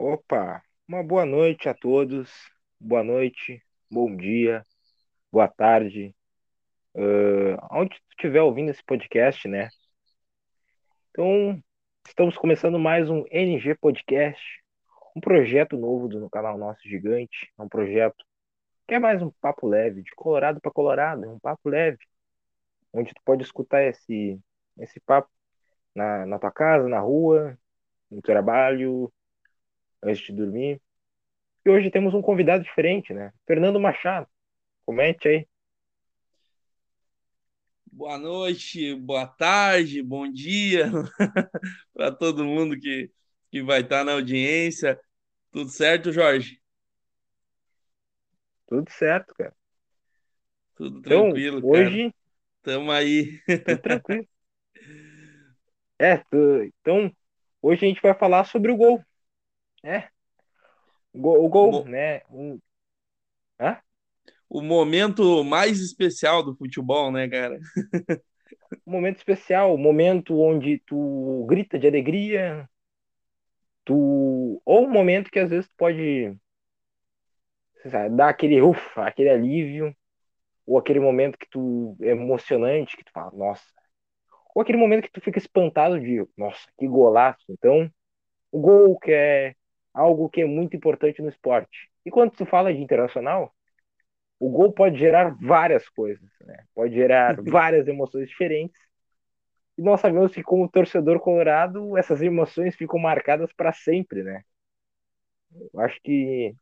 Opa, uma boa noite a todos. Boa noite, bom dia, boa tarde. Uh, onde tu estiver ouvindo esse podcast, né? Então, estamos começando mais um NG Podcast, um projeto novo do no canal Nosso Gigante. É um projeto que é mais um papo leve, de Colorado para Colorado, é um papo leve, onde tu pode escutar esse, esse papo na, na tua casa, na rua, no trabalho, antes de dormir. E hoje temos um convidado diferente, né? Fernando Machado. Comente aí. Boa noite, boa tarde, bom dia para todo mundo que, que vai estar na audiência. Tudo certo, Jorge? Tudo certo, cara. Tudo então, tranquilo, então, hoje... Tamo aí. Tudo tranquilo. É, então, hoje a gente vai falar sobre o gol. É. O gol, Mo... né? Um... Hã? O momento mais especial do futebol, né, cara? o momento especial, o momento onde tu grita de alegria, tu ou um momento que às vezes tu pode sabe, dar aquele ufa, aquele alívio, ou aquele momento que tu é emocionante, que tu fala, nossa, ou aquele momento que tu fica espantado de, nossa, que golaço. Então, o gol que é algo que é muito importante no esporte. E quando tu fala de internacional, o gol pode gerar várias coisas, né? Pode gerar várias emoções diferentes. E nós sabemos que como torcedor colorado, essas emoções ficam marcadas para sempre, né? Eu acho que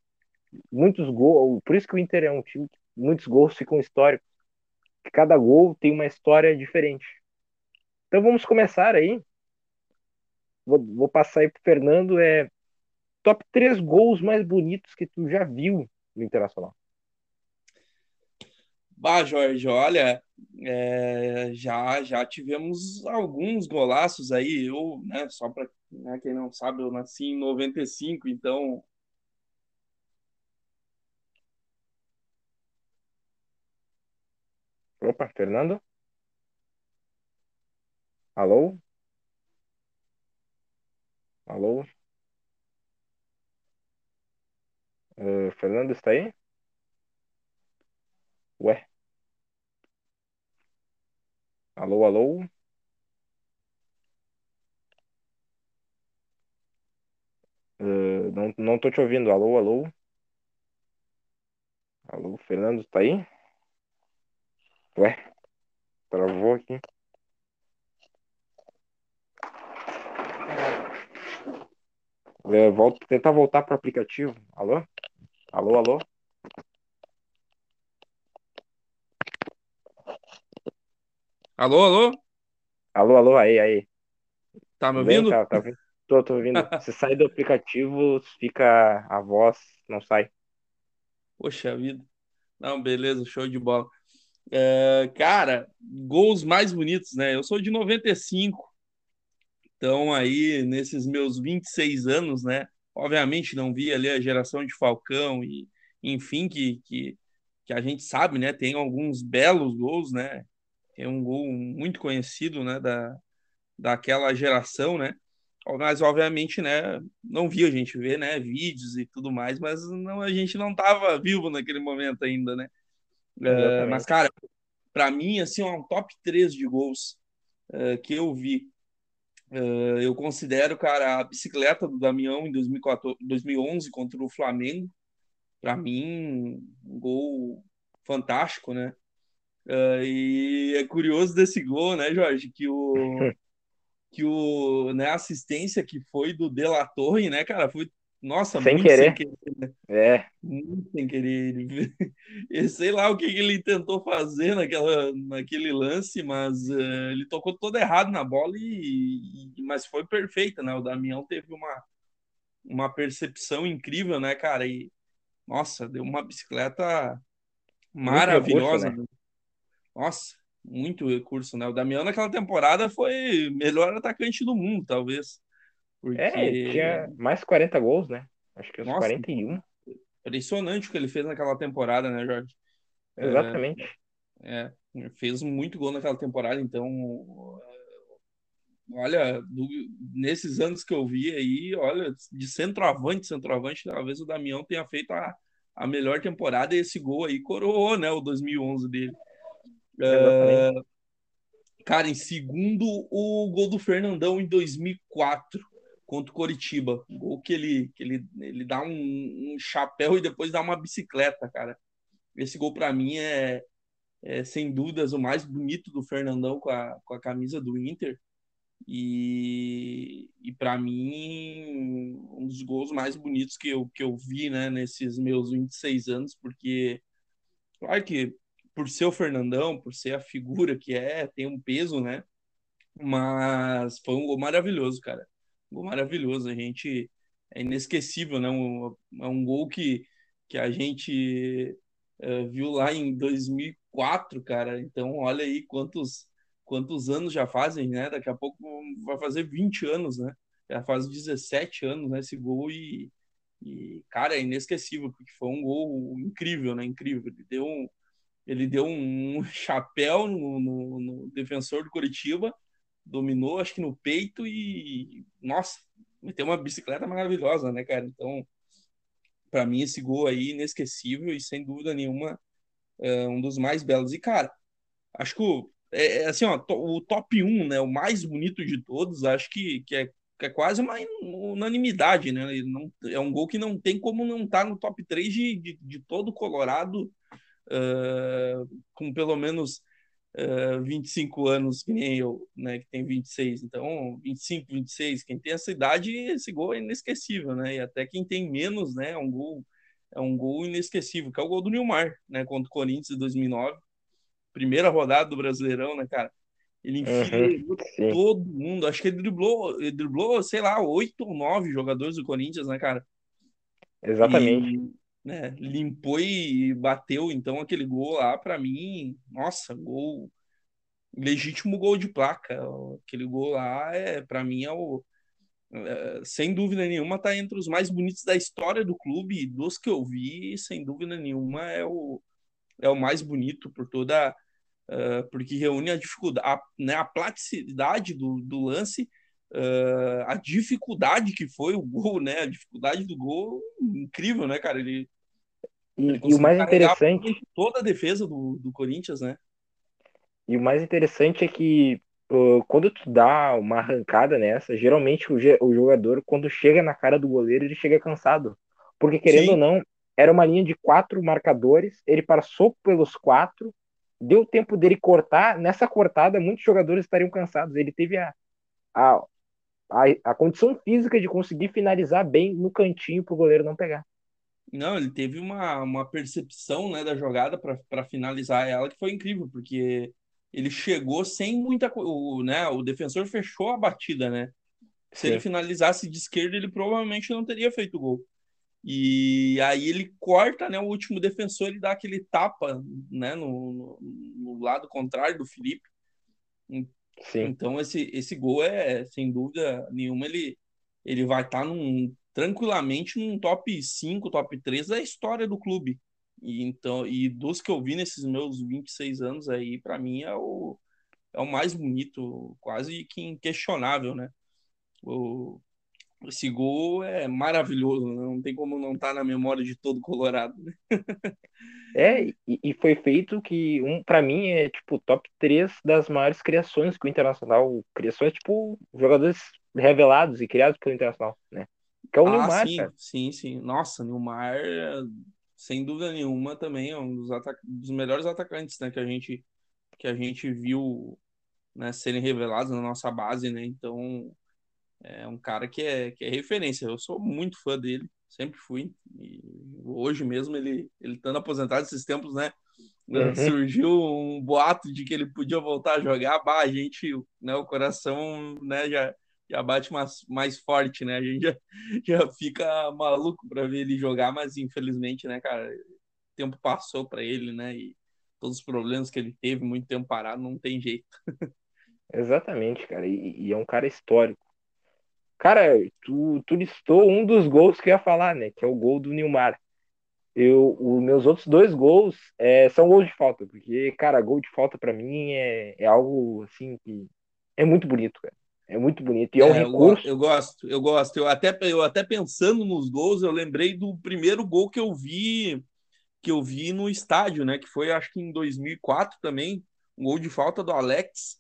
muitos gols, por isso que o Inter é um time que muitos gols ficam históricos. Cada gol tem uma história diferente. Então vamos começar aí. Vou, vou passar aí pro Fernando. É top 3 gols mais bonitos que tu já viu no Internacional. Bah, Jorge, olha, é, já já tivemos alguns golaços aí. Eu, né, só para né, quem não sabe, eu nasci em 95, então. Opa, Fernando? Alô? Alô? Uh, Fernando está aí? Ué? Alô, alô? Uh, não, não tô te ouvindo. Alô, alô? Alô, Fernando está aí? Ué? Travou aqui. É, tentar voltar para o aplicativo. Alô? Alô, alô? Alô, alô? Alô, alô, aí, aí. Tá me ouvindo? Tá, tá ouvindo? Tô, tô ouvindo. Se sair do aplicativo, fica a voz, não sai. Poxa vida. Não, beleza, show de bola. É, cara, gols mais bonitos, né? Eu sou de 95, então aí nesses meus 26 anos, né? Obviamente não vi ali a geração de Falcão e enfim que, que, que a gente sabe, né? Tem alguns belos gols, né? Tem um gol muito conhecido, né? Da, daquela geração, né? Mas obviamente, né? Não vi a gente ver, né? Vídeos e tudo mais, mas não a gente não estava vivo naquele momento ainda, né? Uh, mas cara, para mim assim, é um top 3 de gols uh, que eu vi Uh, eu considero, cara, a bicicleta do Damião em 2014, 2011 contra o Flamengo, para mim, um gol fantástico, né? Uh, e é curioso desse gol, né, Jorge, que o que o né, a assistência que foi do De La Torre, né, cara, foi nossa, sem muito querer. sem querer. Né? É. Muito sem querer. Ele, sei lá o que ele tentou fazer naquela, naquele lance, mas uh, ele tocou todo errado na bola, e, e, mas foi perfeita, né? O Damião teve uma, uma percepção incrível, né, cara? E, nossa, deu uma bicicleta maravilhosa. Recurso, né? Nossa, muito recurso, né? O Damião naquela temporada foi melhor atacante do mundo, talvez. Porque... É, tinha mais 40 gols, né? Acho que uns Nossa, 41. Impressionante o que ele fez naquela temporada, né, Jorge? Exatamente. É, é, fez muito gol naquela temporada, então olha, do, nesses anos que eu vi aí, olha, de centroavante, centroavante, talvez o Damião tenha feito a, a melhor temporada e esse gol aí coroou, né, o 2011 dele. Uh, cara, em segundo, o gol do Fernandão em 2004 contra o Coritiba. Gol que ele, que ele, ele dá um, um chapéu e depois dá uma bicicleta, cara. Esse gol para mim é, é, sem dúvidas, o mais bonito do Fernandão com a, com a camisa do Inter. E, e para mim, um dos gols mais bonitos que eu, que eu vi né, nesses meus 26 anos, porque, claro que por ser o Fernandão, por ser a figura que é, tem um peso, né? Mas foi um gol maravilhoso, cara. Gol maravilhoso. A gente é inesquecível, né? Um, é um gol que, que a gente uh, viu lá em 2004, cara. Então, olha aí quantos quantos anos já fazem, né? Daqui a pouco vai fazer 20 anos, né? Já faz 17 anos, né? Esse gol e, e cara, é inesquecível, porque foi um gol incrível, né? Incrível. Ele deu um, ele deu um chapéu no, no, no defensor do Curitiba, dominou, acho que no peito e, nossa, meteu uma bicicleta maravilhosa, né, cara? Então, para mim, esse gol aí inesquecível e sem dúvida nenhuma é um dos mais belos. E, cara, acho que o é, é, assim, ó, o top 1, né, o mais bonito de todos, acho que, que, é, que é quase uma unanimidade, né? Não, é um gol que não tem como não estar tá no top 3 de, de, de todo o Colorado, uh, com pelo menos uh, 25 anos, que nem eu, né, que tem 26. Então, 25, 26, quem tem essa idade, esse gol é inesquecível, né? E até quem tem menos, né, é um gol, é um gol inesquecível, que é o gol do Nilmar, né, contra o Corinthians em 2009 primeira rodada do Brasileirão, né, cara? Ele enfiou uhum, todo mundo. Acho que ele driblou, ele driblou, sei lá, oito ou nove jogadores do Corinthians, né, cara? Exatamente. E, né, limpou e bateu. Então, aquele gol lá, para mim, nossa, gol. Legítimo gol de placa. Aquele gol lá, é, para mim, é o. É, sem dúvida nenhuma, tá entre os mais bonitos da história do clube. Dos que eu vi, sem dúvida nenhuma, é o, é o mais bonito por toda uh, porque reúne a dificuldade, a, né, a platicidade do, do lance, uh, a dificuldade que foi o gol, né? A dificuldade do gol, incrível, né, cara? Ele, e, e o mais interessante toda a defesa do, do Corinthians, né? E o mais interessante é que uh, quando tu dá uma arrancada nessa, geralmente o, o, jogador, quando chega na cara do goleiro, ele chega cansado. Porque, querendo Sim. ou não, era uma linha de quatro marcadores, ele passou pelos quatro, deu tempo dele cortar. Nessa cortada, muitos jogadores estariam cansados. Ele teve a, a, a, a condição física de conseguir finalizar bem no cantinho para o goleiro não pegar. Não, ele teve uma, uma percepção né, da jogada para finalizar ela que foi incrível, porque ele chegou sem muita o, né, o defensor fechou a batida, né? Se ele finalizasse de esquerda, ele provavelmente não teria feito o gol. E aí ele corta, né? O último defensor ele dá aquele tapa, né? No, no, no lado contrário do Felipe. Sim. Então esse esse gol é sem dúvida nenhuma ele ele vai estar tá num tranquilamente num top 5, top 3 da história do clube. E então e dos que eu vi nesses meus 26 anos aí, para mim é o é o mais bonito, quase que inquestionável, né? O, esse gol é maravilhoso, né? não tem como não estar tá na memória de todo Colorado. Né? é, e, foi feito que, um, para mim, é tipo top 3 das maiores criações que o Internacional. Criações, tipo, jogadores revelados e criados pelo Internacional, né? Que é o ah, Nilmar. Sim, cara. sim, sim. Nossa, Nilmar, sem dúvida nenhuma, também é um dos, dos melhores atacantes né, que, a gente, que a gente viu né, serem revelados na nossa base, né? Então é um cara que é, que é referência. Eu sou muito fã dele, sempre fui. E hoje mesmo, ele, ele estando aposentado esses tempos, né? Uhum. Surgiu um boato de que ele podia voltar a jogar. Bah, a gente, né, o coração né, já, já bate mais, mais forte, né? A gente já, já fica maluco para ver ele jogar, mas infelizmente, né, cara, o tempo passou para ele, né? E todos os problemas que ele teve, muito tempo parado, não tem jeito. Exatamente, cara. E, e é um cara histórico. Cara, tu, tu listou um dos gols que eu ia falar, né? Que é o gol do Nilmar. Eu, os meus outros dois gols é, são gols de falta, porque, cara, gol de falta para mim é, é algo assim que é muito bonito, cara. É muito bonito. E é um É, eu, recurso. eu gosto, eu gosto. Eu até, eu até pensando nos gols, eu lembrei do primeiro gol que eu vi, que eu vi no estádio, né? Que foi, acho que em 2004 também, um gol de falta do Alex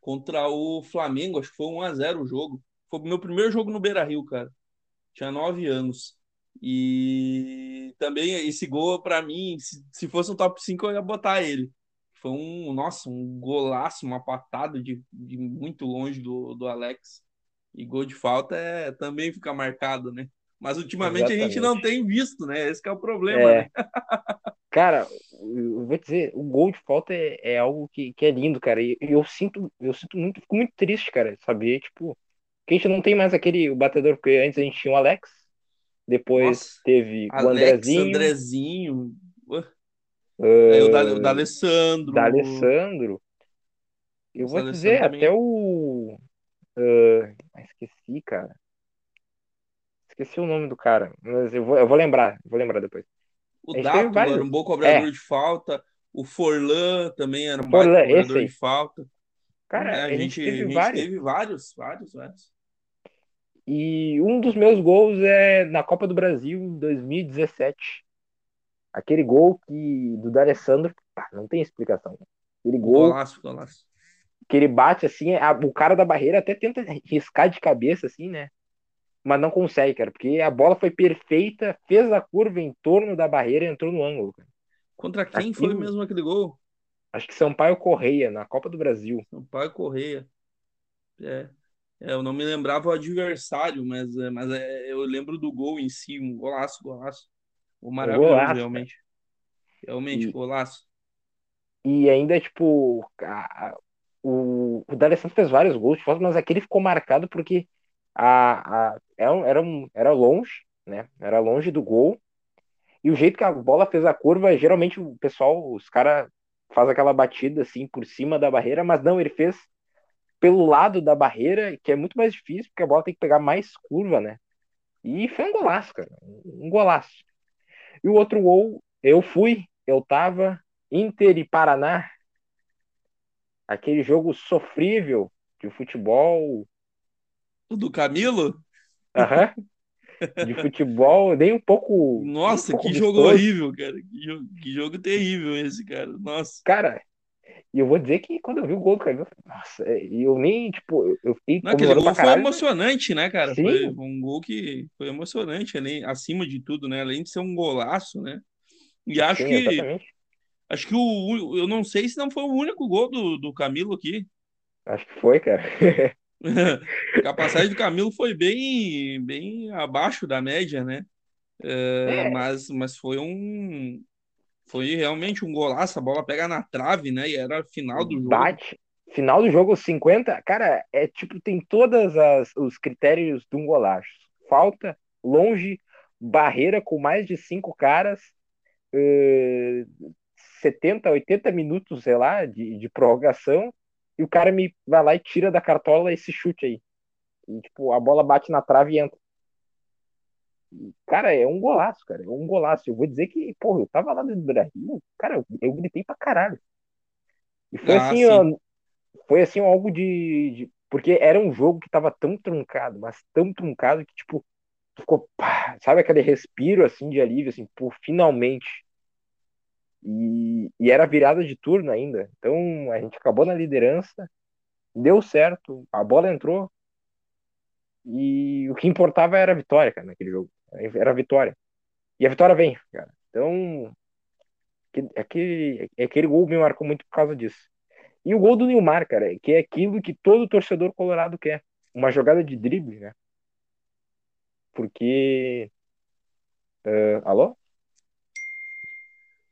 contra o Flamengo. Acho que foi 1 a 0 o jogo. Foi o meu primeiro jogo no Beira-Rio, cara. Tinha nove anos. E também esse gol, para mim, se, se fosse um top 5 eu ia botar ele. Foi um, nossa, um golaço, uma patada de, de muito longe do, do Alex. E gol de falta é, também fica marcado, né? Mas ultimamente a gente não Exatamente. tem visto, né? Esse é o problema, É, né? cara, eu vou dizer, o gol de falta é, é algo que, que é lindo, cara. E eu sinto, eu sinto muito, fico muito triste, cara, saber, tipo, que a gente não tem mais aquele batedor, porque antes a gente tinha o Alex, depois Nossa, teve o Alex, Andrezinho, Andrezinho, uh, ah, aí o da, o da Alessandro. Eu vou D'Alessandro dizer, também. até o. ah, ah, esqueci, cara. Esqueci o nome do cara, mas eu vou, eu vou lembrar, vou lembrar depois. O A teve Dátulo era vários. um bom cobrador É, de falta. O Forlan também era um esse cobrador de falta. Cara, É, a a gente gente, a teve gente vários. teve vários, vários, vários, vários. E um dos meus gols é na Copa do Brasil em 2017. Aquele gol que do D'Alessandro, não tem explicação. Aquele gol Golaço, golaço. que ele bate assim, a- o cara da barreira até tenta riscar de cabeça assim, né? Mas não consegue, cara, porque a bola foi perfeita, fez a curva em torno da barreira e entrou no ângulo, cara. Contra quem foi mesmo aquele gol? acho que Sampaio Correia na Copa do Brasil. Sampaio Correia. É, é, eu não me lembrava o adversário, mas, é, mas é, eu lembro do gol em si, um golaço, golaço. Um maravilhoso, golaço, realmente. Realmente, E, golaço. e ainda, tipo, a- o, o D'Alessandro fez vários gols de falta, mas aquele ficou marcado porque a, a, era, um- era, era longe, né? Era longe do gol. E o jeito que a bola fez a curva, geralmente o pessoal, os caras faz aquela batida assim por cima da barreira, mas não, ele fez pelo lado da barreira, que é muito mais difícil, porque a bola tem que pegar mais curva, né? E foi um golaço, cara. Um golaço. E o outro gol, eu fui, eu tava, Inter e Paraná, aquele jogo sofrível de futebol, O do Camilo? aham, de futebol, nem um pouco, nem um Nossa, pouco que jogo vistoso. horrível, cara. Que jogo, que jogo terrível esse, cara. Nossa. Cara, e eu vou dizer que quando eu vi o gol do Camilo, nossa, é, e eu nem, tipo, eu, fiquei Não, aquele gol foi emocionante, né, cara? Foi sim, um gol que foi emocionante, além, acima de tudo, né? Além de ser um golaço, né? E acho sim, que exatamente. acho que o o- eu não sei se não foi o único gol do, do Camilo aqui. Acho que foi, cara. A passagem do Camilo foi bem bem abaixo da média, né? É, É, mas mas foi um foi realmente um golaço, a bola pega na trave, né? E era final do jogo. bate. Final do jogo 50, cara, é tipo, tem todos os critérios de um golaço. Falta, longe, barreira com mais de cinco caras, eh, 70, 80 minutos, sei lá, de, de prorrogação, e o cara me vai lá e tira da cartola esse chute aí. E, tipo, a bola bate na trave e entra. Cara, é um golaço, cara. É um golaço. Eu vou dizer que, porra, eu tava lá no Brasil, cara, eu, eu gritei pra caralho. E foi Ah, assim, ó, foi assim algo de, de- Porque era um jogo que tava tão truncado, mas tão truncado que, tipo, ficou, pá, sabe aquele respiro, assim, de alívio, assim, pô, finalmente. E, e era virada de turno ainda. Então, a gente acabou na liderança, deu certo, a bola entrou, e o que importava era a vitória, cara, naquele jogo. Era a vitória. E a vitória vem, cara. Então, que- aquele, aquele gol me marcou muito por causa disso. E o gol do Neymar, cara, que é aquilo que todo torcedor colorado quer. Uma jogada de drible, né? Porque. ah, alô?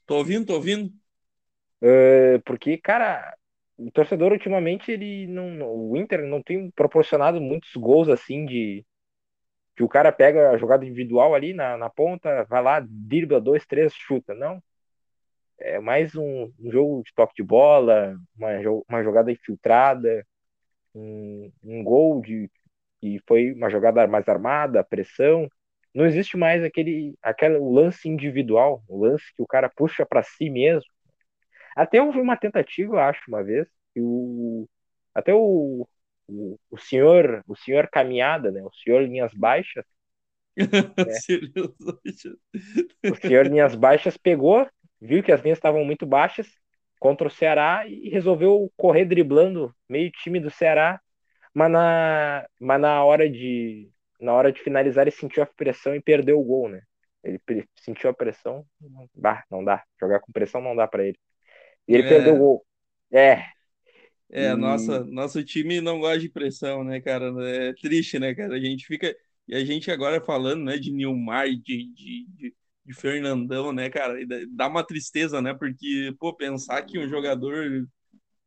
Tô ouvindo, tô ouvindo. Ah, porque, cara, o torcedor ultimamente, ele não- o Inter não tem proporcionado muitos gols assim de. Que o cara pega a jogada individual ali na, na ponta, vai lá, dribla dois, três, chuta. Não. É mais um, um jogo de toque de bola, uma, uma jogada infiltrada, um, um gol de que foi uma jogada mais armada, pressão. Não existe mais aquele, aquele o lance individual, o lance que o cara puxa para si mesmo. Até houve uma tentativa, acho, uma vez, que o até o o, o senhor, o senhor caminhada, né? O senhor linhas baixas. né? o senhor linhas baixas pegou, viu que as linhas estavam muito baixas contra o Ceará e resolveu correr driblando meio time do Ceará, mas na, mas na hora de na hora de finalizar ele sentiu a pressão e perdeu o gol, né? Ele sentiu a pressão, bah, não dá, jogar com pressão não dá para ele. E ele é. perdeu o gol. É, é, e... nossa, nosso time não gosta de pressão, né, cara? É triste, né, cara? A gente fica. E a gente agora falando, né, de Nilmar, de, de, de, de Fernandão, né, cara? Dá uma tristeza, né? Porque, pô, pensar que um jogador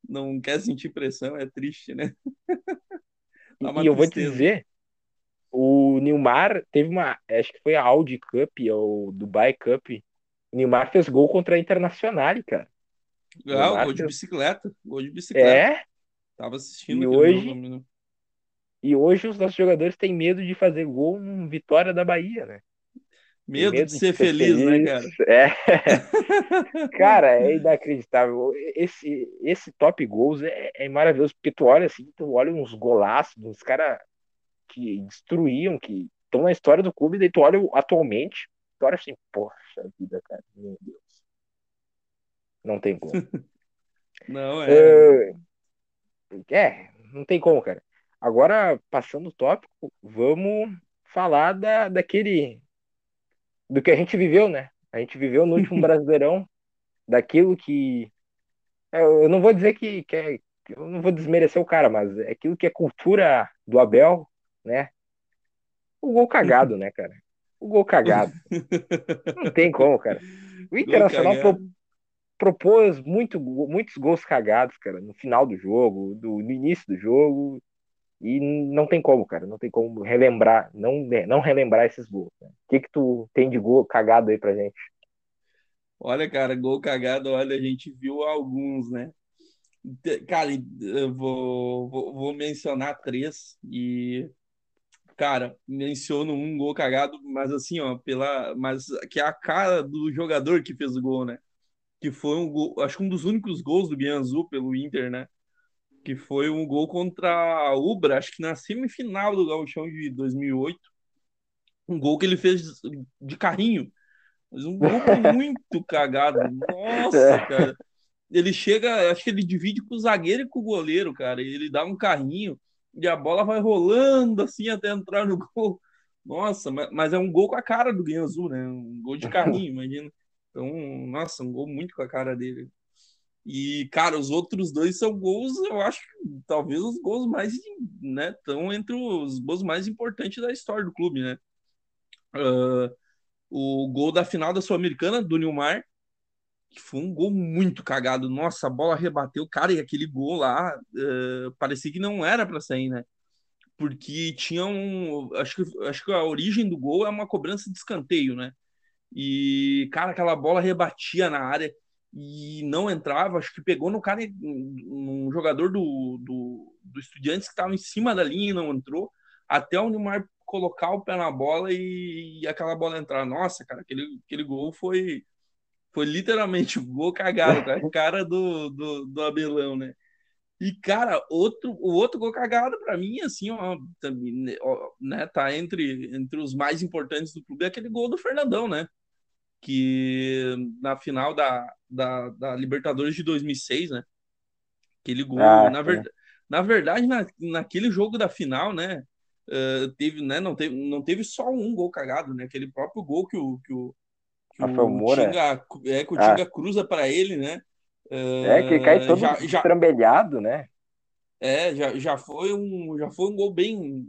não quer sentir pressão é triste, né? e eu vou te dizer, o Nilmar teve uma. Acho que foi a Audi Cup ou Dubai Cup. O Nilmar fez gol contra a Internacional, cara. Ah, gol de bicicleta. Gol de bicicleta. É. Tava assistindo e hoje, jogo? E hoje os nossos jogadores têm medo de fazer gol no Vitória da Bahia, né? Medo, medo de, ser, de ser feliz, feliz, né, cara? É. cara, é inacreditável. Esse, esse top gols é, é, maravilhoso, porque tu olha assim, tu olha uns golaços, uns caras que destruíam, que estão na história do clube, daí tu olha atualmente, tu olha assim, poxa vida, cara, meu Deus. Não tem como. não, é. Uh, é, não tem como, cara. Agora, passando o tópico, vamos falar da, daquele. do que a gente viveu, né? A gente viveu no último Brasileirão, daquilo que. É, eu não vou dizer que, que é, eu não vou desmerecer o cara, mas é aquilo que é cultura do Abel, né? O gol cagado, né, cara? O gol cagado. Não tem como, cara. O Internacional propôs muito, muitos gols cagados, cara, no final do jogo, do, no início do jogo, e não tem como, cara, não tem como relembrar, não, não relembrar esses gols. O que que tu tem de gol cagado aí pra gente? Olha, cara, gol cagado, olha, a gente viu alguns, né? Cara, eu vou, vou, vou mencionar três e cara, menciono um gol cagado, mas assim, ó, pela, mas que é a cara do jogador que fez o gol, né? Que foi um gol, acho que um dos únicos gols do Guianzu pelo Inter, né? Que foi um gol contra a Ubra, acho que na semifinal do Gauchão de 2008. Um gol que ele fez de carrinho. Mas um gol muito cagado. Nossa, é. cara. Ele chega, acho que ele divide com o zagueiro e com o goleiro, cara. Ele dá um carrinho e a bola vai rolando assim até entrar no gol. Nossa, mas, é um gol com a cara do Guianzu, né? Um gol de carrinho, imagina. Então, nossa, um gol muito com a cara dele. E, cara, os outros dois são gols, eu acho talvez os gols mais, né, estão entre os gols mais importantes da história do clube, né? Uh, o gol da final da Sul-Americana, do Nilmar, que foi um gol muito cagado. Nossa, a bola rebateu, cara, e aquele gol lá uh, parecia que não era para sair, né? Porque tinha um. Acho que, acho que a origem do gol é uma cobrança de escanteio, né? E, cara, aquela bola rebatia na área e não entrava. Acho que pegou no cara, num jogador do, do, do Estudiantes que estava em cima da linha e não entrou. Até o Neymar colocar o pé na bola e, e aquela bola entrar. Nossa, cara, aquele, aquele gol foi, foi literalmente um gol cagado, cara, cara do, do, do Abelão, né? E, cara, outro, o outro gol cagado para mim, assim, ó, também, ó, né, tá entre, entre os mais importantes do clube, é aquele gol do Fernandão, né? Que na final da, da, da Libertadores de 2006, né? Aquele gol, ah, na, ver, na verdade, na, naquele jogo da final, né? Uh, teve, né? Não teve, não teve só um gol cagado, né? Aquele próprio gol que o, que o, que o Tinga, é, que o ah. Tinga cruza para ele, né? Uh, é, que cai todo já, estrambelhado, né? É, já, já, foi um, já foi um gol bem.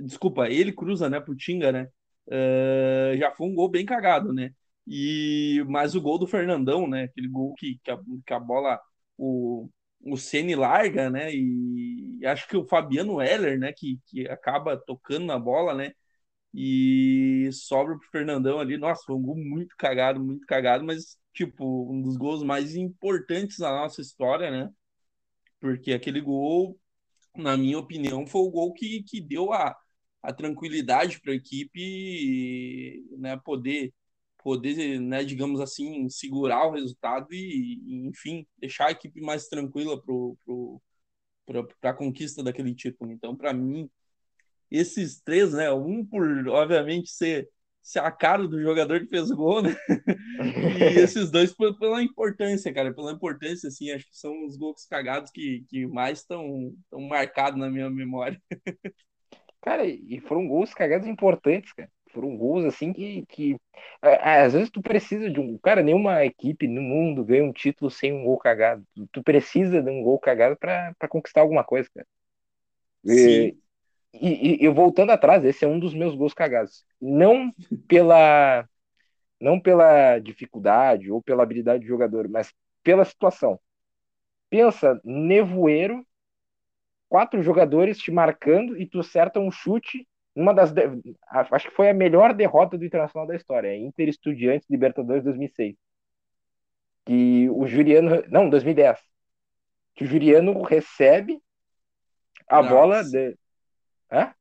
Desculpa, ele cruza, né, pro Tinga, né? Uh, já foi um gol bem cagado, né? E mas o gol do Fernandão, né? Aquele gol que, que, a, que a bola o, o Ceni larga, né? E acho que o Fabiano Heller, né? Que, que acaba tocando na bola, né? E sobra pro Fernandão ali. Nossa, foi um gol muito cagado, muito cagado, mas tipo um dos gols mais importantes da nossa história, né? Porque aquele gol, na minha opinião, foi o gol que, que deu a, a tranquilidade para a equipe, né? Poder poder, né, digamos assim, segurar o resultado e, enfim, deixar a equipe mais tranquila para a conquista daquele título. Então, para mim, esses três, né? Um por, obviamente, ser, ser a cara do jogador que fez gol, né? e esses dois pela importância, cara, pela importância, assim, acho que são os gols cagados que, que mais estão marcados na minha memória. Cara, e foram gols cagados importantes, cara. Foram gols assim que, que às vezes tu precisa de um. Cara, nenhuma equipe no mundo ganha um título sem um gol cagado. Tu, tu precisa de um gol cagado para conquistar alguma coisa, cara. E, e, e, voltando atrás, esse é um dos meus gols cagados. Não pela não pela dificuldade ou pela habilidade do jogador, mas pela situação. Pensa, nevoeiro, quatro jogadores te marcando e tu acerta um chute uma das acho que foi a melhor derrota do Internacional da história, é Inter Estudiantes Libertadores 2006. Que o Juliano, não, 2010. Que o Juliano recebe a nossa. bola de Hã?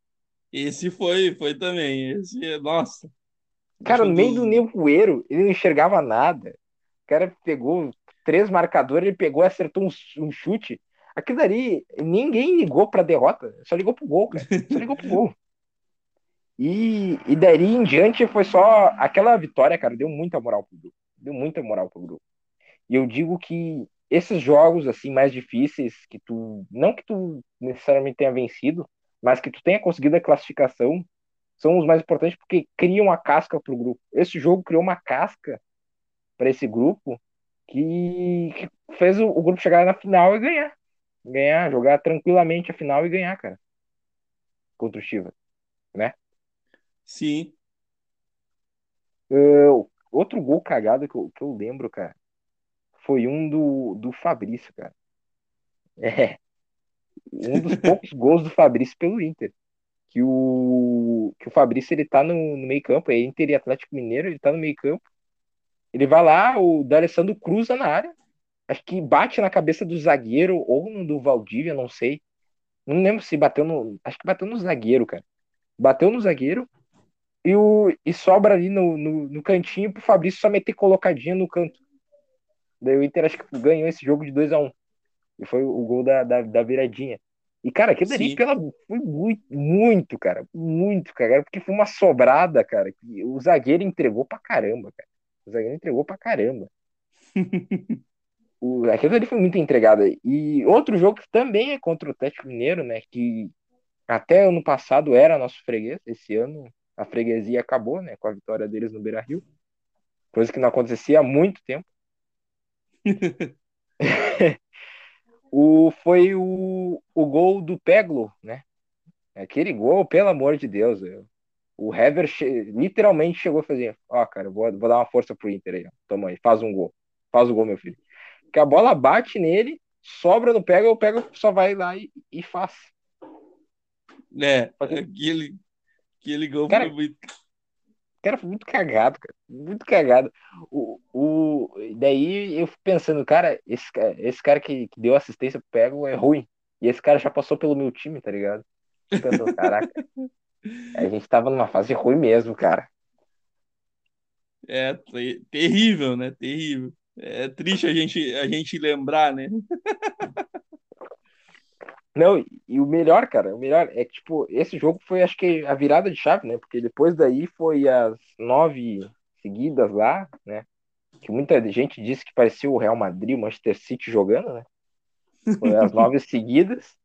Esse foi, foi também. Esse, nossa. Cara, no meio do nevoeiro, ele não enxergava nada. O cara pegou três marcadores, ele pegou e acertou um, um chute. Aquilo ali, ninguém ligou pra derrota, só ligou pro gol, cara. Só ligou pro gol. E, e em diante foi só aquela vitória, cara, deu muita moral pro grupo. Deu muita moral pro grupo. E eu digo que esses jogos assim mais difíceis que tu não que tu necessariamente tenha vencido, mas que tu tenha conseguido a classificação, são os mais importantes porque criam a casca pro grupo. Esse jogo criou uma casca para esse grupo que, que fez o, o, grupo chegar na final e ganhar. Ganhar, jogar tranquilamente a final e ganhar, cara. Contra o Chivas, né? Sim. Uh, outro gol cagado que eu, que eu lembro, cara, foi um do, do Fabrício, cara. É. Um dos poucos gols do Fabrício pelo Inter. Que o, que o Fabrício ele tá no, no meio campo, é Inter e Atlético Mineiro, ele tá no meio campo. Ele vai lá, o D'Alessandro cruza na área. Acho que bate na cabeça do zagueiro ou no do Valdívia, não sei. Não lembro se bateu no. Acho que bateu no zagueiro, cara. Bateu no zagueiro e, o, e sobra ali no, no, no cantinho pro Fabrício só meter colocadinha no canto. Daí o Inter acho que ganhou esse jogo de 2 a 1 um, E foi o gol da, da, da viradinha. E, cara, aquilo ali pela, foi muito, muito, cara. Muito, cara. Porque foi uma sobrada, cara. Que o zagueiro entregou pra caramba, cara. O zagueiro entregou pra caramba. o, aquilo ali foi muito entregado. E outro jogo que também é contra o Atlético Mineiro, né? Que até ano passado era nosso freguês. Esse ano a freguesia acabou, né, com a vitória deles no Beira-Rio. Coisa que não acontecia há muito tempo. o, foi o, o gol do Peglo, né? Aquele gol, pelo amor de Deus. Eu, o Hever che literalmente chegou a fazer: Ó, oh, cara, vou, vou dar uma força pro Inter aí. Ó. Toma aí, faz um gol. Faz o gol, meu filho. Que a bola bate nele, sobra no Pega, o Pega só vai lá e, e faz. É, aquele, Aquele gol cara, foi muito. Cara, foi muito cagado, cara. Muito cagado. O, o, daí eu fico pensando, cara, esse, esse cara que, que deu assistência pro Pego é ruim. E esse cara já passou pelo meu time, tá ligado? Pensando, caraca. A gente tava numa fase ruim mesmo, cara. É terrível, né? Terrível. É triste a gente, a gente lembrar, né? Não, e o melhor, cara, o melhor é que, tipo, esse jogo foi, acho que, a virada de chave, né? Porque depois daí foi as nove seguidas lá, né? Que muita gente disse que parecia o Real Madrid, o Manchester City jogando, né? Foi as nove seguidas.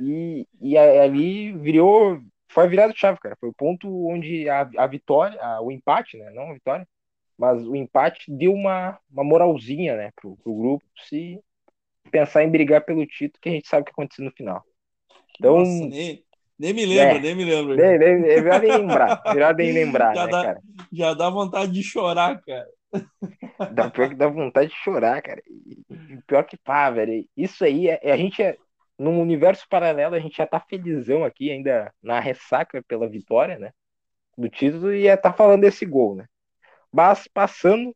E, e ali virou. Foi a virada de chave, cara. Foi o ponto onde a, a vitória, a, o empate, né? Não a vitória, mas o empate deu uma, uma moralzinha, né? Pro, pro grupo se pensar em brigar pelo título, que a gente sabe o que aconteceu no final. Então, Nossa, nem, nem me lembro, é, nem me lembro. Nem, nem, é melhor nem lembrar, melhor nem lembrar, já né, dá, cara? Já dá vontade de chorar, cara. Dá, pior que dá vontade de chorar, cara. E, pior que pá, velho. Isso aí, é, a gente é, num universo paralelo, a gente já tá felizão aqui, ainda na ressaca pela vitória, né? Do título, e é tá falando desse gol, né? Mas passando,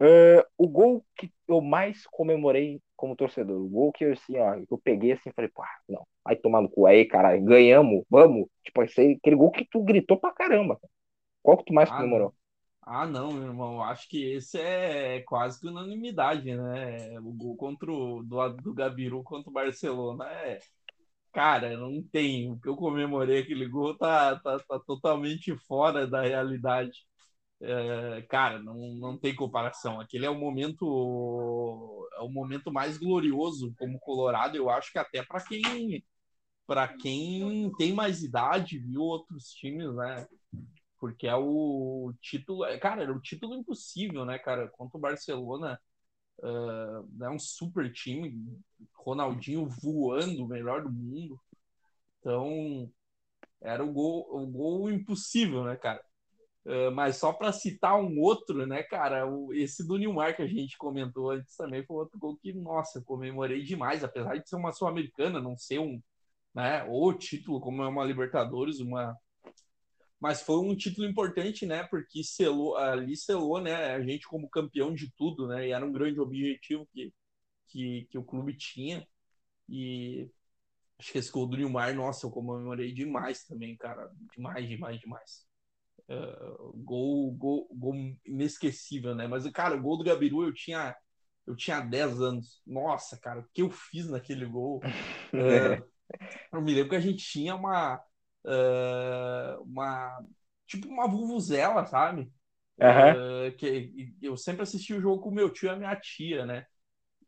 uh, o gol que eu mais comemorei como torcedor. O gol que eu, assim, ó, eu peguei assim, falei, pô, não, vai tomar no cu aí, cara, ganhamos, vamos. Tipo, esse, aquele gol que tu gritou pra caramba. Qual que tu mais ah, comemorou? Ah, não, meu irmão. Acho que esse é quase que unanimidade, né? O gol contra o, do, do Gabiru contra o Barcelona é. Cara, não tem. O que eu comemorei aquele gol tá, tá, tá totalmente fora da realidade. É, cara, não, não tem comparação. Aquele é o momento é o momento mais glorioso como Colorado, eu acho que até para quem para quem tem mais idade, viu outros times, né? Porque é o título, é, cara, era o título impossível, né, cara? Contra o Barcelona, uh, é um super time, Ronaldinho voando, o melhor do mundo. Então, era o gol, o gol impossível, né, cara? Uh, mas só para citar um outro, né, cara, o, esse do Nilmar que a gente comentou antes também foi outro gol que, nossa, comemorei demais, apesar de ser uma sul-americana, não ser um, né, o título como é uma Libertadores, uma mas foi um título importante, né? Porque selou, ali selou, né? A gente como campeão de tudo, né? E era um grande objetivo que, que, que o clube tinha. E acho que esse gol do Nilmar, nossa, eu comemorei demais também, cara. Demais, demais, demais. Uh, gol, gol, gol inesquecível, né? Mas, cara, o gol do Gabiru eu tinha, eu tinha 10 anos. Nossa, cara, o que eu fiz naquele gol? Uh, eu me lembro que a gente tinha uma uh, uma tipo uma vuvuzela, sabe? Uhum. Uh, que eu sempre assisti o jogo com meu tio e a minha tia, né?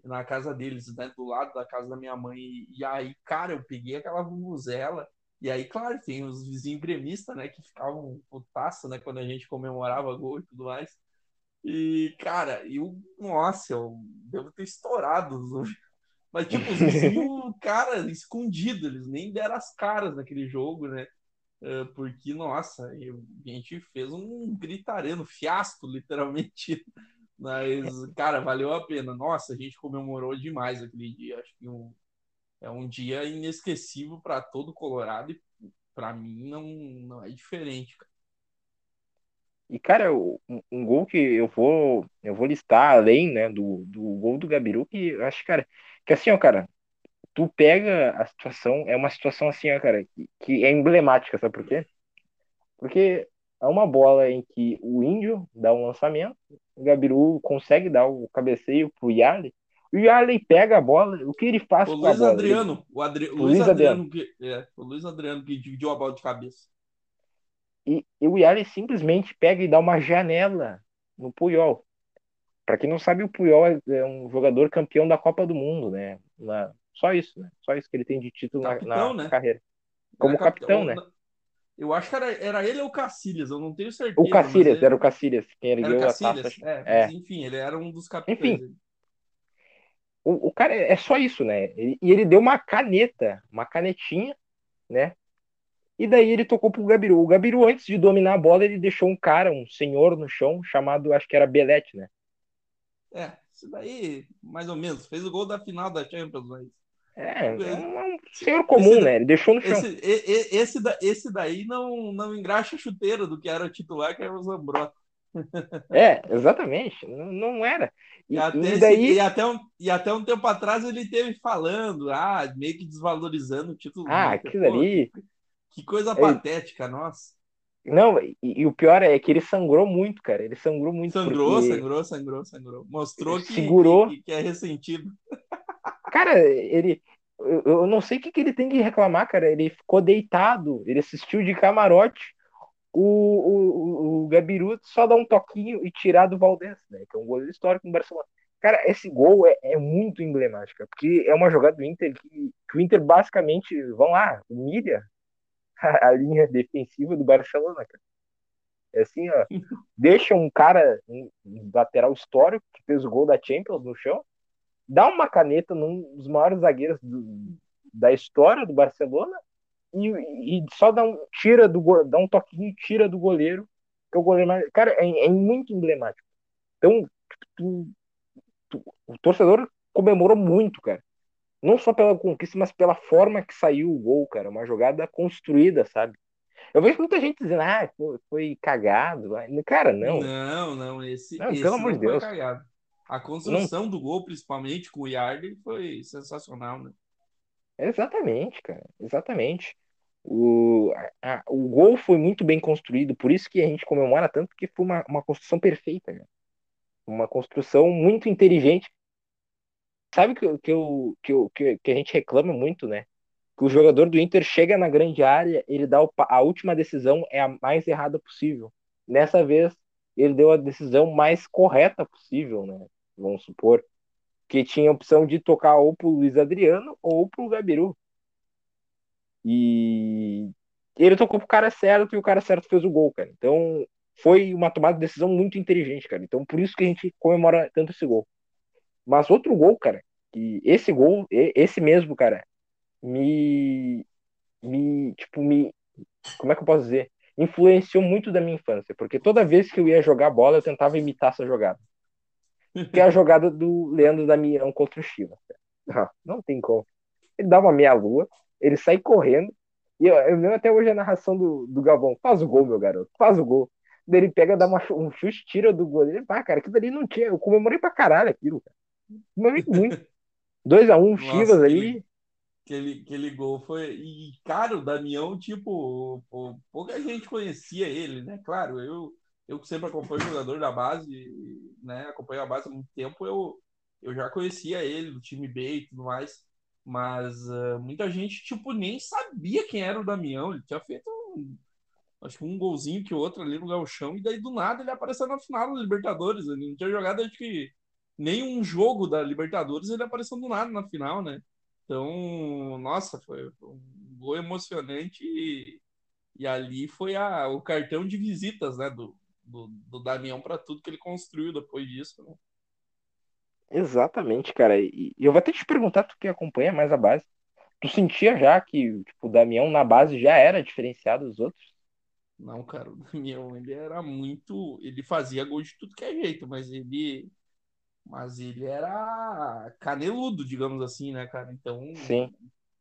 Na casa deles, né? Do lado da casa da minha mãe. E aí, cara, eu peguei aquela vuvuzela. E aí, claro, tem os vizinhos gremistas, né? Que ficavam putaço, né? Quando a gente comemorava gol e tudo mais. E, cara, eu, nossa, eu devo ter estourado mas, tipo, os vizinhos, cara, escondido, eles nem deram as caras naquele jogo, né? Uh, porque, nossa, eu, a gente fez um gritareno, fiasco, literalmente. Mas, cara, valeu a pena. Nossa, a gente comemorou demais aquele dia. Acho que um, é um dia inesquecível para todo Colorado e para mim não, não é diferente, cara. E, cara, um, um, gol que eu vou eu vou listar além, né, do, do gol do Gabiru, que eu acho, cara, que assim, ó, cara, tu pega a situação, é uma situação assim, ó, cara, que, que é emblemática, sabe por quê? Porque é uma bola em que o Índio dá um lançamento, o Gabiru consegue dar o cabeceio pro Yarley, o Yarley pega a bola, o que ele faz o com Luiz a bola? Adriano, ele... o, Adri... o Luiz, Luiz Adriano, Adriano, que, é, o Luiz Adriano que dividiu a bola de cabeça. E, e o Yarley simplesmente pega e dá uma janela no Puyol. Para quem não sabe, o Puyol é, é um jogador campeão da Copa do Mundo, né? Na, só isso, né? Só isso que ele tem de título capitão, na, na né? carreira. Como era capitão, capitão, né? Eu acho que era, era ele ou o Cacilhas, eu não tenho certeza. O Cacilhas, ele... era o Cacilhas, quem ergueu era a taça. É, é. enfim, ele era um dos capitães. Enfim, o, o cara é só isso, né? E ele deu uma caneta, uma canetinha, né? E daí ele tocou pro Gabiru. O Gabiru, antes de dominar a bola, ele deixou um cara, um senhor no chão, chamado, acho que era Belete, né? É, isso daí, mais ou menos. Fez o gol da final da Champions, mas. É, é um senhor comum, esse, né? Ele deixou no chão. Esse, esse, esse daí não, não engraxa chuteiro do que era o titular, que era o Zambrota. É, exatamente. Não, não era. E, e até, e, daí... e, até um, e até um tempo atrás ele teve falando, ah, meio que desvalorizando o título. Ah, aquilo ali. Que coisa é... patética, nossa. Não, e, e, o pior é que ele sangrou muito, cara. Ele sangrou muito. Sangrou, porque... sangrou, sangrou, sangrou. Mostrou que, segurou... que, que é ressentido. Cara, ele. Eu, eu não sei o que, que ele tem que reclamar, cara. Ele ficou deitado, ele assistiu de camarote. O, o, o, Gabiru só dá um toquinho e tirar do Valdez, né? Que é um gol histórico no Barcelona. Cara, esse gol é, é muito emblemático, porque é uma jogada do Inter que, que o Inter basicamente, vão lá, humilha a linha defensiva do Barcelona, cara. É assim, ó, deixa um cara, um lateral histórico que fez o gol da Champions no chão, dá uma caneta num dos maiores zagueiros do, da história do Barcelona e, e, só dá um tira do dá um toquinho, tira do goleiro, que é o goleiro cara, é, é muito emblemático. Então, tu, tu, o torcedor comemorou muito, cara não só pela conquista, mas pela forma que saiu o gol, cara. Uma jogada construída, sabe? Eu vejo muita gente dizendo, ah, foi, foi cagado. Cara, não. Não, não, esse, não, esse pelo amor de Deus. cagado. A construção não... do gol, principalmente com o Yardley, foi sensacional, né? Exatamente, cara. Exatamente. O, a, o gol foi muito bem construído, por isso que a gente comemora tanto, porque foi uma, uma construção perfeita, né? uma construção muito inteligente. Sabe que, que, eu, que, eu, que, que a gente reclama muito, né? Que o jogador do Inter chega na grande área, ele dá o, a última decisão é a mais errada possível. Nessa vez, ele deu a decisão mais correta possível, né? Vamos supor que tinha a opção de tocar ou pro Luiz Adriano ou pro Gabiru. E ele tocou pro cara certo e o cara certo fez o gol, cara. Então foi uma tomada de decisão muito inteligente, cara. Então por isso que a gente comemora tanto esse gol. Mas outro gol, cara, que esse gol, esse mesmo, cara, me me tipo me como é que eu posso dizer? Influenciou muito da minha infância, porque toda vez que eu ia jogar bola, eu tentava imitar essa jogada. Que é a jogada do Leandro Damião contra o Chivas. Não, não tem como. Ele dá uma meia-lua, ele sai correndo, e eu, eu lembro até hoje a narração do, do Galvão: faz o gol, meu garoto, faz o gol. Daí ele pega, dá uma, um chute, tira do goleiro. Pá, cara, aquilo ali não tinha. Eu comemorei pra caralho aquilo, cara. Comemorei muito. 2x1, um, Chivas ali. Aquele, aquele gol foi. E, cara, o Damião, tipo, pouca gente conhecia ele, né? Claro, eu, eu sempre acompanho o jogador da base, né? Acompanho a base há muito tempo, eu, eu já conhecia ele, do time B e tudo mais. Mas uh, muita gente, tipo, nem sabia quem era o Damião. Ele tinha feito um, acho que um golzinho que outro ali no galchão, e daí do nada ele apareceu na final da Libertadores. Ele não tinha jogado, acho que nenhum jogo da Libertadores ele apareceu do nada na final, né? Então, nossa, foi um gol emocionante e, e ali foi a, o cartão de visitas, né, do, do, do Damião para tudo que ele construiu depois disso. Né? Exatamente, cara. E eu vou até te perguntar, tu que acompanha mais a base, tu sentia já que tipo, o Damião na base já era diferenciado dos outros? Não, cara, o Damião ele era muito. Ele fazia gol de tudo que é jeito, mas ele. Mas ele era caneludo, digamos assim, né, cara? Então, Sim.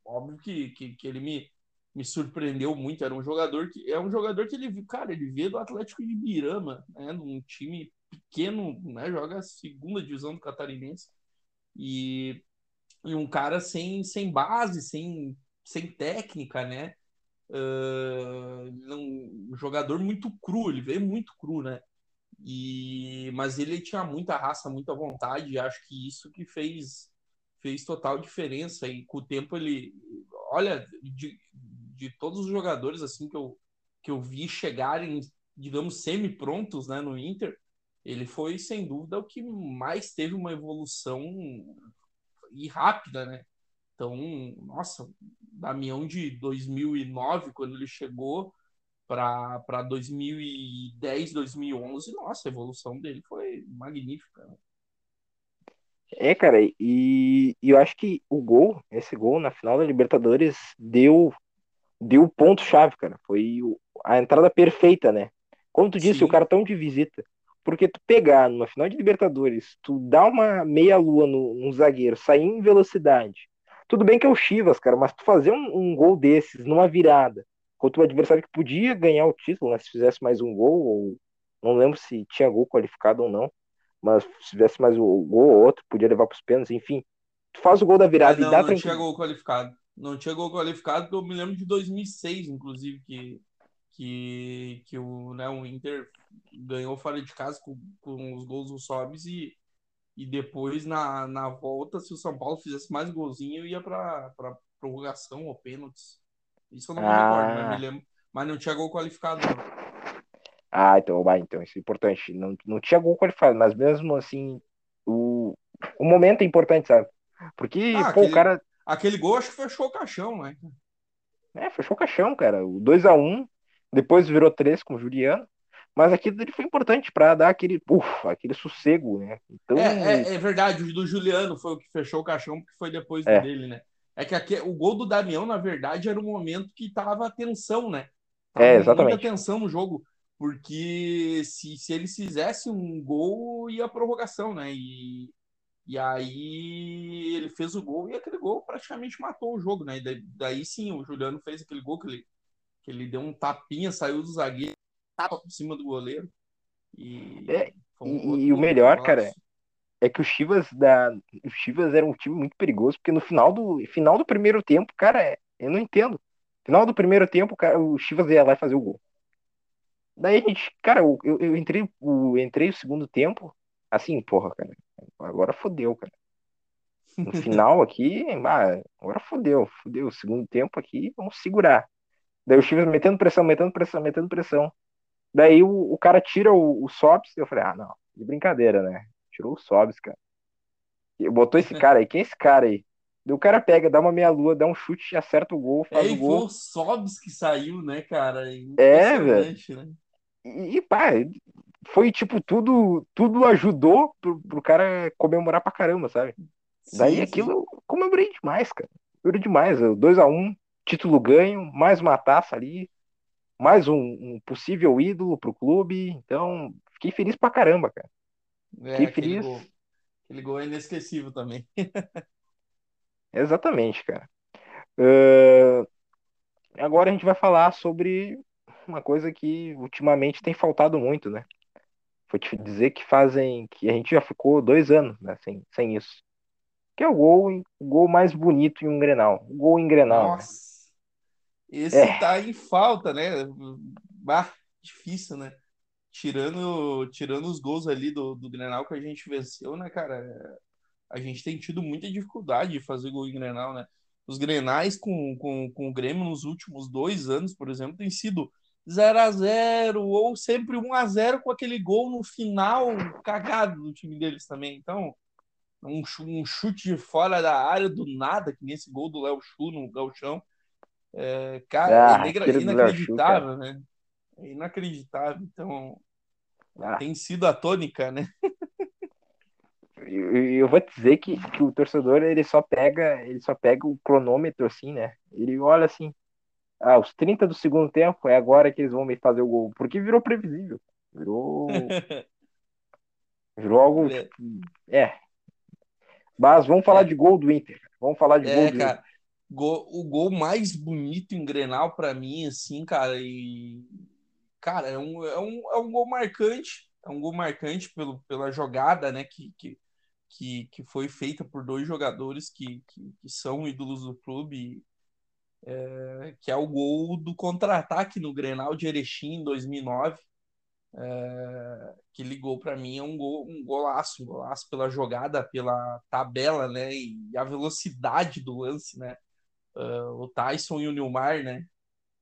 óbvio que, que, que ele me, me surpreendeu muito. Era um jogador que. É um jogador que ele, cara, ele veio do Atlético de Birama, né? Num time pequeno, né? Joga a segunda divisão do Catarinense. E, e um cara sem, sem base, sem, sem técnica, né? Uh, um jogador muito cru, ele veio muito cru, né? E, mas ele tinha muita raça, muita vontade, e acho que isso que fez, fez total diferença. E com o tempo ele. Olha, de, de todos os jogadores assim que eu, que eu vi chegarem, digamos, semi-prontos né, no Inter, ele foi, sem dúvida, o que mais teve uma evolução e rápida, né? Então, nossa, Damião de 2009, quando ele chegou para 2010, 2011, nossa, a evolução dele foi magnífica. Né? É, cara, e, e eu acho que o gol, esse gol na final da Libertadores, deu deu o ponto-chave, cara. Foi a entrada perfeita, né? Como tu disse, Sim. o cartão de visita. Porque tu pegar numa final de Libertadores, tu dá uma meia-lua no, no, zagueiro, sair em velocidade. Tudo bem que é o Chivas, cara, mas tu fazer um, um gol desses numa virada contra um adversário que podia ganhar o título, né, se fizesse mais um gol, ou não lembro se tinha gol qualificado ou não, mas se fizesse mais um gol ou outro, podia levar para os pênaltis, enfim. Tu faz o gol da virada não, e dá Não tinha gol qualificado. Não tinha gol qualificado, porque eu me lembro de 2006, inclusive, que que, que o, né, o Inter ganhou fora de casa com, com os gols do Sobis e, e depois na, na volta, se o São Paulo fizesse mais golzinho, ia para prorrogação ou pênaltis. Isso eu não me ah. recordo, mas me lembro. Mas não tinha gol qualificado, não. Ah, então, vai, então, isso é importante. Não, não tinha gol qualificado, mas mesmo assim, o, o momento é importante, sabe? Porque, ah, pô, aquele, o cara. Aquele gol acho que fechou o caixão, né? É, fechou o caixão, cara. O 2x1 depois virou três com o Juliano. Mas aquilo ele foi importante para dar aquele, uf, aquele sossego, né? Então... É, é, é, verdade, o do Juliano foi o que fechou o caixão, porque foi depois é. dele, né? É que aqui, o gol do Damião, na verdade, era um momento que tava tensão, né? Tava é, exatamente. muita tensão no jogo, porque se, se eles fizessem um gol, ia a prorrogação, né? E, e aí ele fez o gol e aquele gol praticamente matou o jogo, né? E daí, daí sim, o Juliano fez aquele gol que ele que ele deu um tapinha, saiu do zagueiro, tapa por cima do goleiro. E, é, e, e o melhor, cara, é que o Chivas da o Chivas era um time muito perigoso, porque no final do final do primeiro tempo, cara, eu não entendo. Final do primeiro tempo, cara, o Chivas ia lá e fazer o gol. Daí a gente, cara, eu, eu entrei, o, entrei o segundo tempo, assim, porra, cara, agora fodeu, cara. No final aqui, ah, agora fodeu, fodeu. Segundo tempo aqui, vamos segurar. Daí o Chivas metendo pressão, metendo pressão, metendo pressão. Daí o, o cara tira o, o Sobs, eu falei, ah, não, de brincadeira, né? Tirou o Sobs, cara. E botou esse cara aí, quem é esse cara aí? Daí o cara pega, dá uma meia-lua, dá um chute, acerta o gol, faz é, o gol. Foi o Sobs que saiu, né, cara? É, velho. Né? E, pá, foi tipo, tudo, tudo ajudou pro, pro cara comemorar pra caramba, sabe? Sim, Daí aquilo eu comemorei demais, cara. Comemorei demais. 2x1, um, título ganho, mais uma taça ali, mais um, um possível ídolo pro clube. Então, fiquei feliz pra caramba, cara. É, fiquei feliz. Gol. Aquele gol é inesquecível também. Exatamente, cara. Uh, agora a gente vai falar sobre uma coisa que ultimamente tem faltado muito, né? Vou te dizer que fazem. que a gente já ficou dois anos né, sem, sem isso. Que é o gol, o gol mais bonito em um Grenal. O gol em Grenal. Né? Nossa. Né? Esse é. tá em falta, né? Bah, difícil, né? Tirando, tirando os gols ali do, do Grenal que a gente venceu, né, cara? A gente tem tido muita dificuldade de fazer gol em Grenal, né? Os Grenais com, com, com o Grêmio nos últimos dois anos, por exemplo, tem sido 0 a 0 ou sempre 1 a 0 com aquele gol no final cagado do time deles também. Então, um, um chute de fora da área do nada, que nesse gol do Léo Chu no Galchão. É, cara, ah, é inacreditável, né? É inacreditável. Então, ah. tem sido a tônica, né? eu, eu vou te dizer que, que o torcedor ele só pega ele só pega o cronômetro assim, né? Ele olha assim, ah, os 30 do segundo tempo é agora que eles vão me fazer o gol. Porque virou previsível. Virou. virou algo. Tipo, é. Mas vamos falar é. de gol do Inter. Vamos falar de é, gol do cara, Inter. Gol, o gol mais bonito em Grenal para mim, assim, cara, e. Cara, é um, é, um, é um gol marcante. É um gol marcante pelo, pela jogada, né? Que, que, que, que foi feita por dois jogadores que, que, que são ídolos do clube é, que é o gol do contra-ataque no Grenal de Erechim em 2009, é, que ligou para mim é um, gol, um golaço, um golaço pela jogada, pela tabela, né, e a velocidade do lance, né, uh, o Tyson e o Nilmar, né,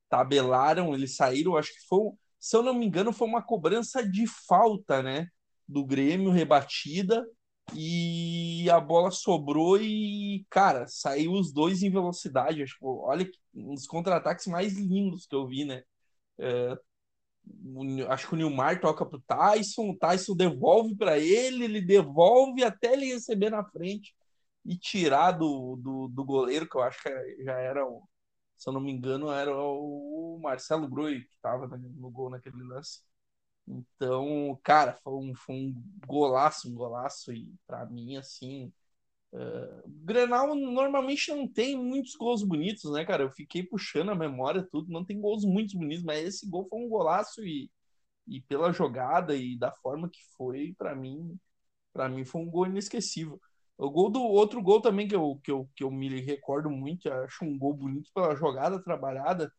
tabelaram, eles saíram, acho que foi, se eu não me engano, foi uma cobrança de falta, né, do Grêmio rebatida, e a bola sobrou e, cara, saiu os dois em velocidade. Tipo, olha um dos contra-ataques mais lindos que eu vi, né? É, acho que o Nilmar toca pro Tyson, o Tyson devolve para ele, ele devolve até ele receber na frente e tirar do, do, do goleiro, que eu acho que já era, se eu não me engano, era o Marcelo Brui que estava no gol naquele lance. Então, cara, foi um, foi um golaço, um golaço, e para mim, assim. Uh, Grenal normalmente não tem muitos gols bonitos, né, cara? Eu fiquei puxando a memória, tudo, não tem gols muito bonitos, mas esse gol foi um golaço e, e pela jogada e da forma que foi, para mim, para mim foi um gol inesquecível. O gol do outro gol também que eu, que eu, que eu me recordo muito, acho um gol bonito pela jogada trabalhada,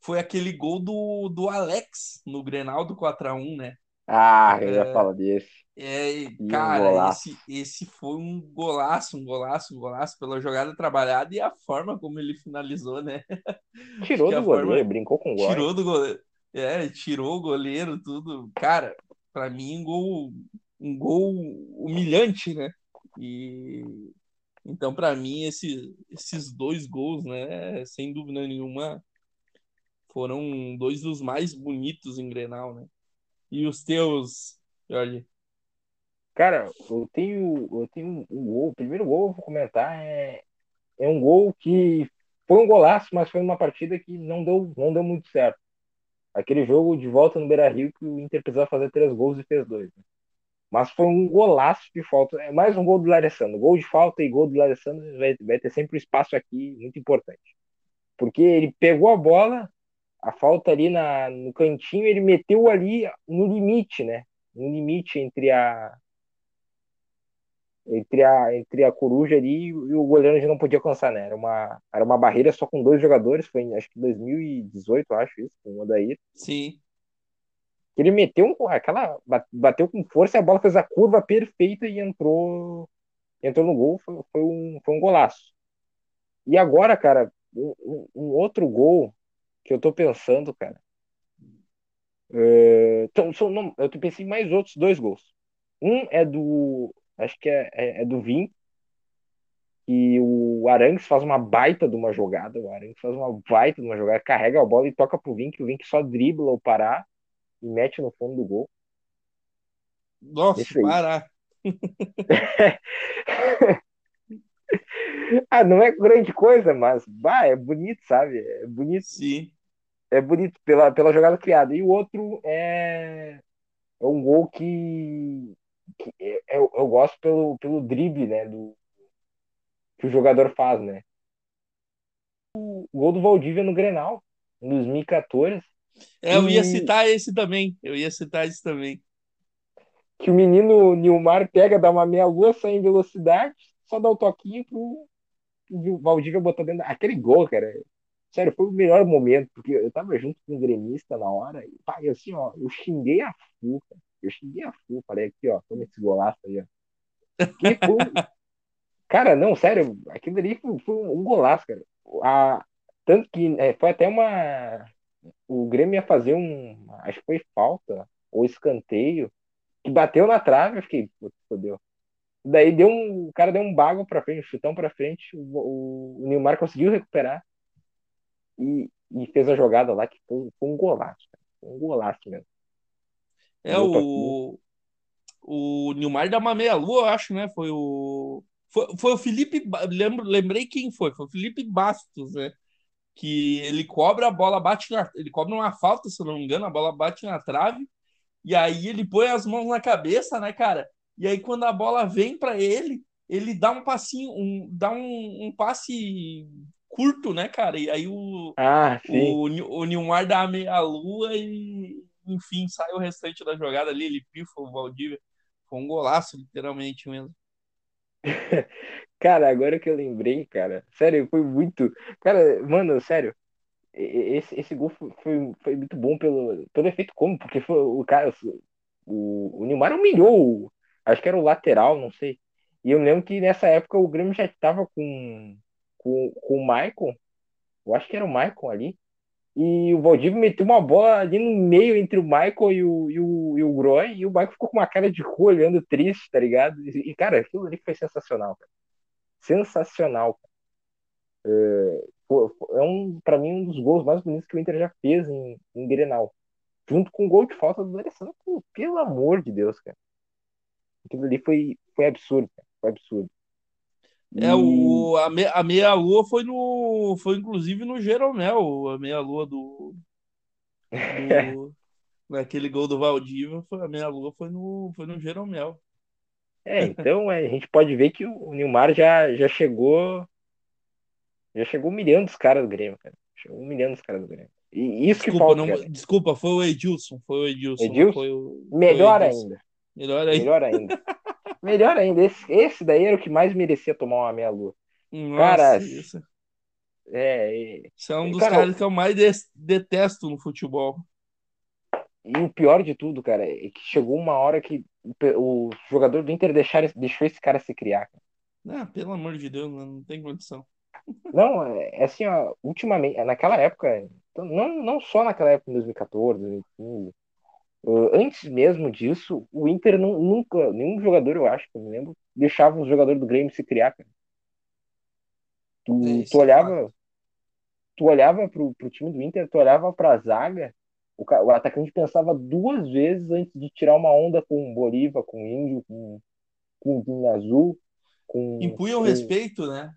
foi aquele gol do, do Alex no Grenal do 4x1, né? Ah, eu é, falar desse. É, cara, esse, esse foi um golaço, um golaço, um golaço pela jogada trabalhada e a forma como ele finalizou, né? Tirou do goleiro, forma... brincou com o gol. Tirou do goleiro. É, tirou o goleiro, tudo. Cara, para mim, um gol, um gol humilhante, né? E então, para mim, esse, esses dois gols, né, sem dúvida nenhuma, foram dois dos mais bonitos em Grenal, né? E os teus, Jorge? Cara, eu tenho, eu tenho um gol. O primeiro gol eu vou comentar é, é um gol que foi um golaço, mas foi uma partida que não deu, não deu muito certo. Aquele jogo de volta no Beira Rio que o Inter precisava fazer três gols e fez dois. Né? Mas foi um golaço de falta. É mais um gol do Laressano. Gol de falta e gol do Laressano vai, vai ter sempre um espaço aqui muito importante. Porque ele pegou a bola, a falta ali na, no cantinho, ele meteu ali no limite, né? No limite entre a entre a, entre a coruja ali e o goleiro já não podia alcançar, né? Era uma, era uma barreira só com dois jogadores, foi em, acho que 2018, acho isso, com o Odair. Sim. Ele meteu um, aquela. bateu com força e a bola fez a curva perfeita e entrou. Entrou no gol, foi, foi um, foi um golaço. E agora, cara, um, um outro gol que eu tô pensando, cara. É, então, são, não, eu pensei em mais outros dois gols. Um é do. Acho que é, é, é do Vim. E o Arangues faz uma baita de uma jogada. O Arangues faz uma baita de uma jogada, carrega a bola e toca pro Vim, que o Vim só dribla o Pará e mete no fundo do gol. Nossa, Pará. ah, não é grande coisa, mas bah, é bonito, sabe? É bonito. Sim. É bonito pela, pela jogada criada. E o outro é, é um gol que, que eu, eu gosto pelo, pelo drible, né? Do, que o jogador faz, né? O gol do Valdívia no Grenal, em 2014. É, eu ia citar esse também. Eu ia citar esse também. Que o menino Nilmar pega, dá uma meia-lua, sai em velocidade, só dá o um toquinho pro, pro Valdívia botar dentro. Aquele gol, cara. Sério, foi o melhor momento, porque eu tava junto com um gremista na hora, e pai, assim, ó, eu xinguei a Fu, cara. Eu xinguei a Fu, falei aqui, ó, toma esse golaço aí, ó. Que foi, Cara, não, sério, aquilo ali foi, foi um golaço, cara. A, tanto que é, foi até uma. O Grêmio ia fazer um. Acho que foi falta, ou escanteio, que bateu na trave, eu fiquei, fodeu. Daí deu um. O cara deu um bago pra frente, um chutão pra frente, o, o, o Neymar conseguiu recuperar e, e fez a jogada lá, que foi, foi um golaço, cara. Um golaço mesmo. É, o. O Nilmar dá uma meia-lua, acho, né? Foi o. Foi, foi o Felipe, lembro, lembrei quem foi, foi o Felipe Bastos, né? Que ele cobra a bola, bate na, ele cobra uma falta, se eu não me engano, a bola bate na trave, e aí ele põe as mãos na cabeça, né, cara? E aí quando a bola vem para ele, ele dá um passinho, um, dá um, um passe curto, né, cara? E aí o, ah, o, o Nilmar dá a meia-lua e, enfim, sai o restante da jogada ali, ele pifa o Valdívia. Foi um golaço, literalmente mesmo. Cara, agora que eu lembrei, cara, sério, foi muito. Cara, mano, sério, esse, esse gol foi, foi, foi muito bom pelo, pelo efeito como, porque foi o cara, o, o Neymar humilhou, acho que era o lateral, não sei. E eu lembro que nessa época o Grêmio já estava com, com, com o Michael, eu acho que era o Michael ali, e o Valdívia meteu uma bola ali no meio entre o Michael e o, e o, e o Groy, e o Michael ficou com uma cara de cu olhando triste, tá ligado? E, cara, aquilo ali foi sensacional, cara. Sensacional. É, é um, pra mim, um dos gols mais bonitos que o Inter já fez em, em Grenal. Junto com o gol de falta do Alessandro, pelo amor de Deus, cara. Aquilo ali foi, foi absurdo, cara. Foi absurdo. É, o, a, me, a meia-lua foi no. Foi inclusive no Jeromel, a meia-lua do. do naquele gol do Valdívia, foi, a meia-lua foi no, foi no Jeromel. É, então é, a gente pode ver que o Nilmar já, já chegou. Já chegou humilhando os caras do Grêmio, cara. Chegou humilhando os caras do Grêmio. E isso desculpa, que falta. Não, desculpa, foi o Edilson. Foi o Edilson. Edilson? Foi o, Melhor foi o Edilson. ainda. Melhor ainda. Melhor ainda. Melhor ainda, esse, esse daí era o que mais merecia tomar uma meia-lua. Cara, isso. É, Isso é um dos cara, caras que eu mais detesto no futebol. E o pior de tudo, cara, é que chegou uma hora que o jogador do Inter deixar, deixou esse cara se criar. Ah, pelo amor de Deus, não tem condição. Não, é, é assim, ó, ultimamente, naquela época, não, não só naquela época, em 2014, 2015, Uh, antes mesmo disso, o Inter não, nunca, nenhum jogador, eu acho, que eu me lembro, deixava os jogadores do Grêmio se criar, cara. Tu, é tu olhava, tu olhava pro, pro time do Inter, tu olhava pra zaga, o, o atacante pensava duas vezes antes de tirar uma onda com o Bolívar, com o Índio, com, com o Azul. Com, Impunha o com... respeito, né?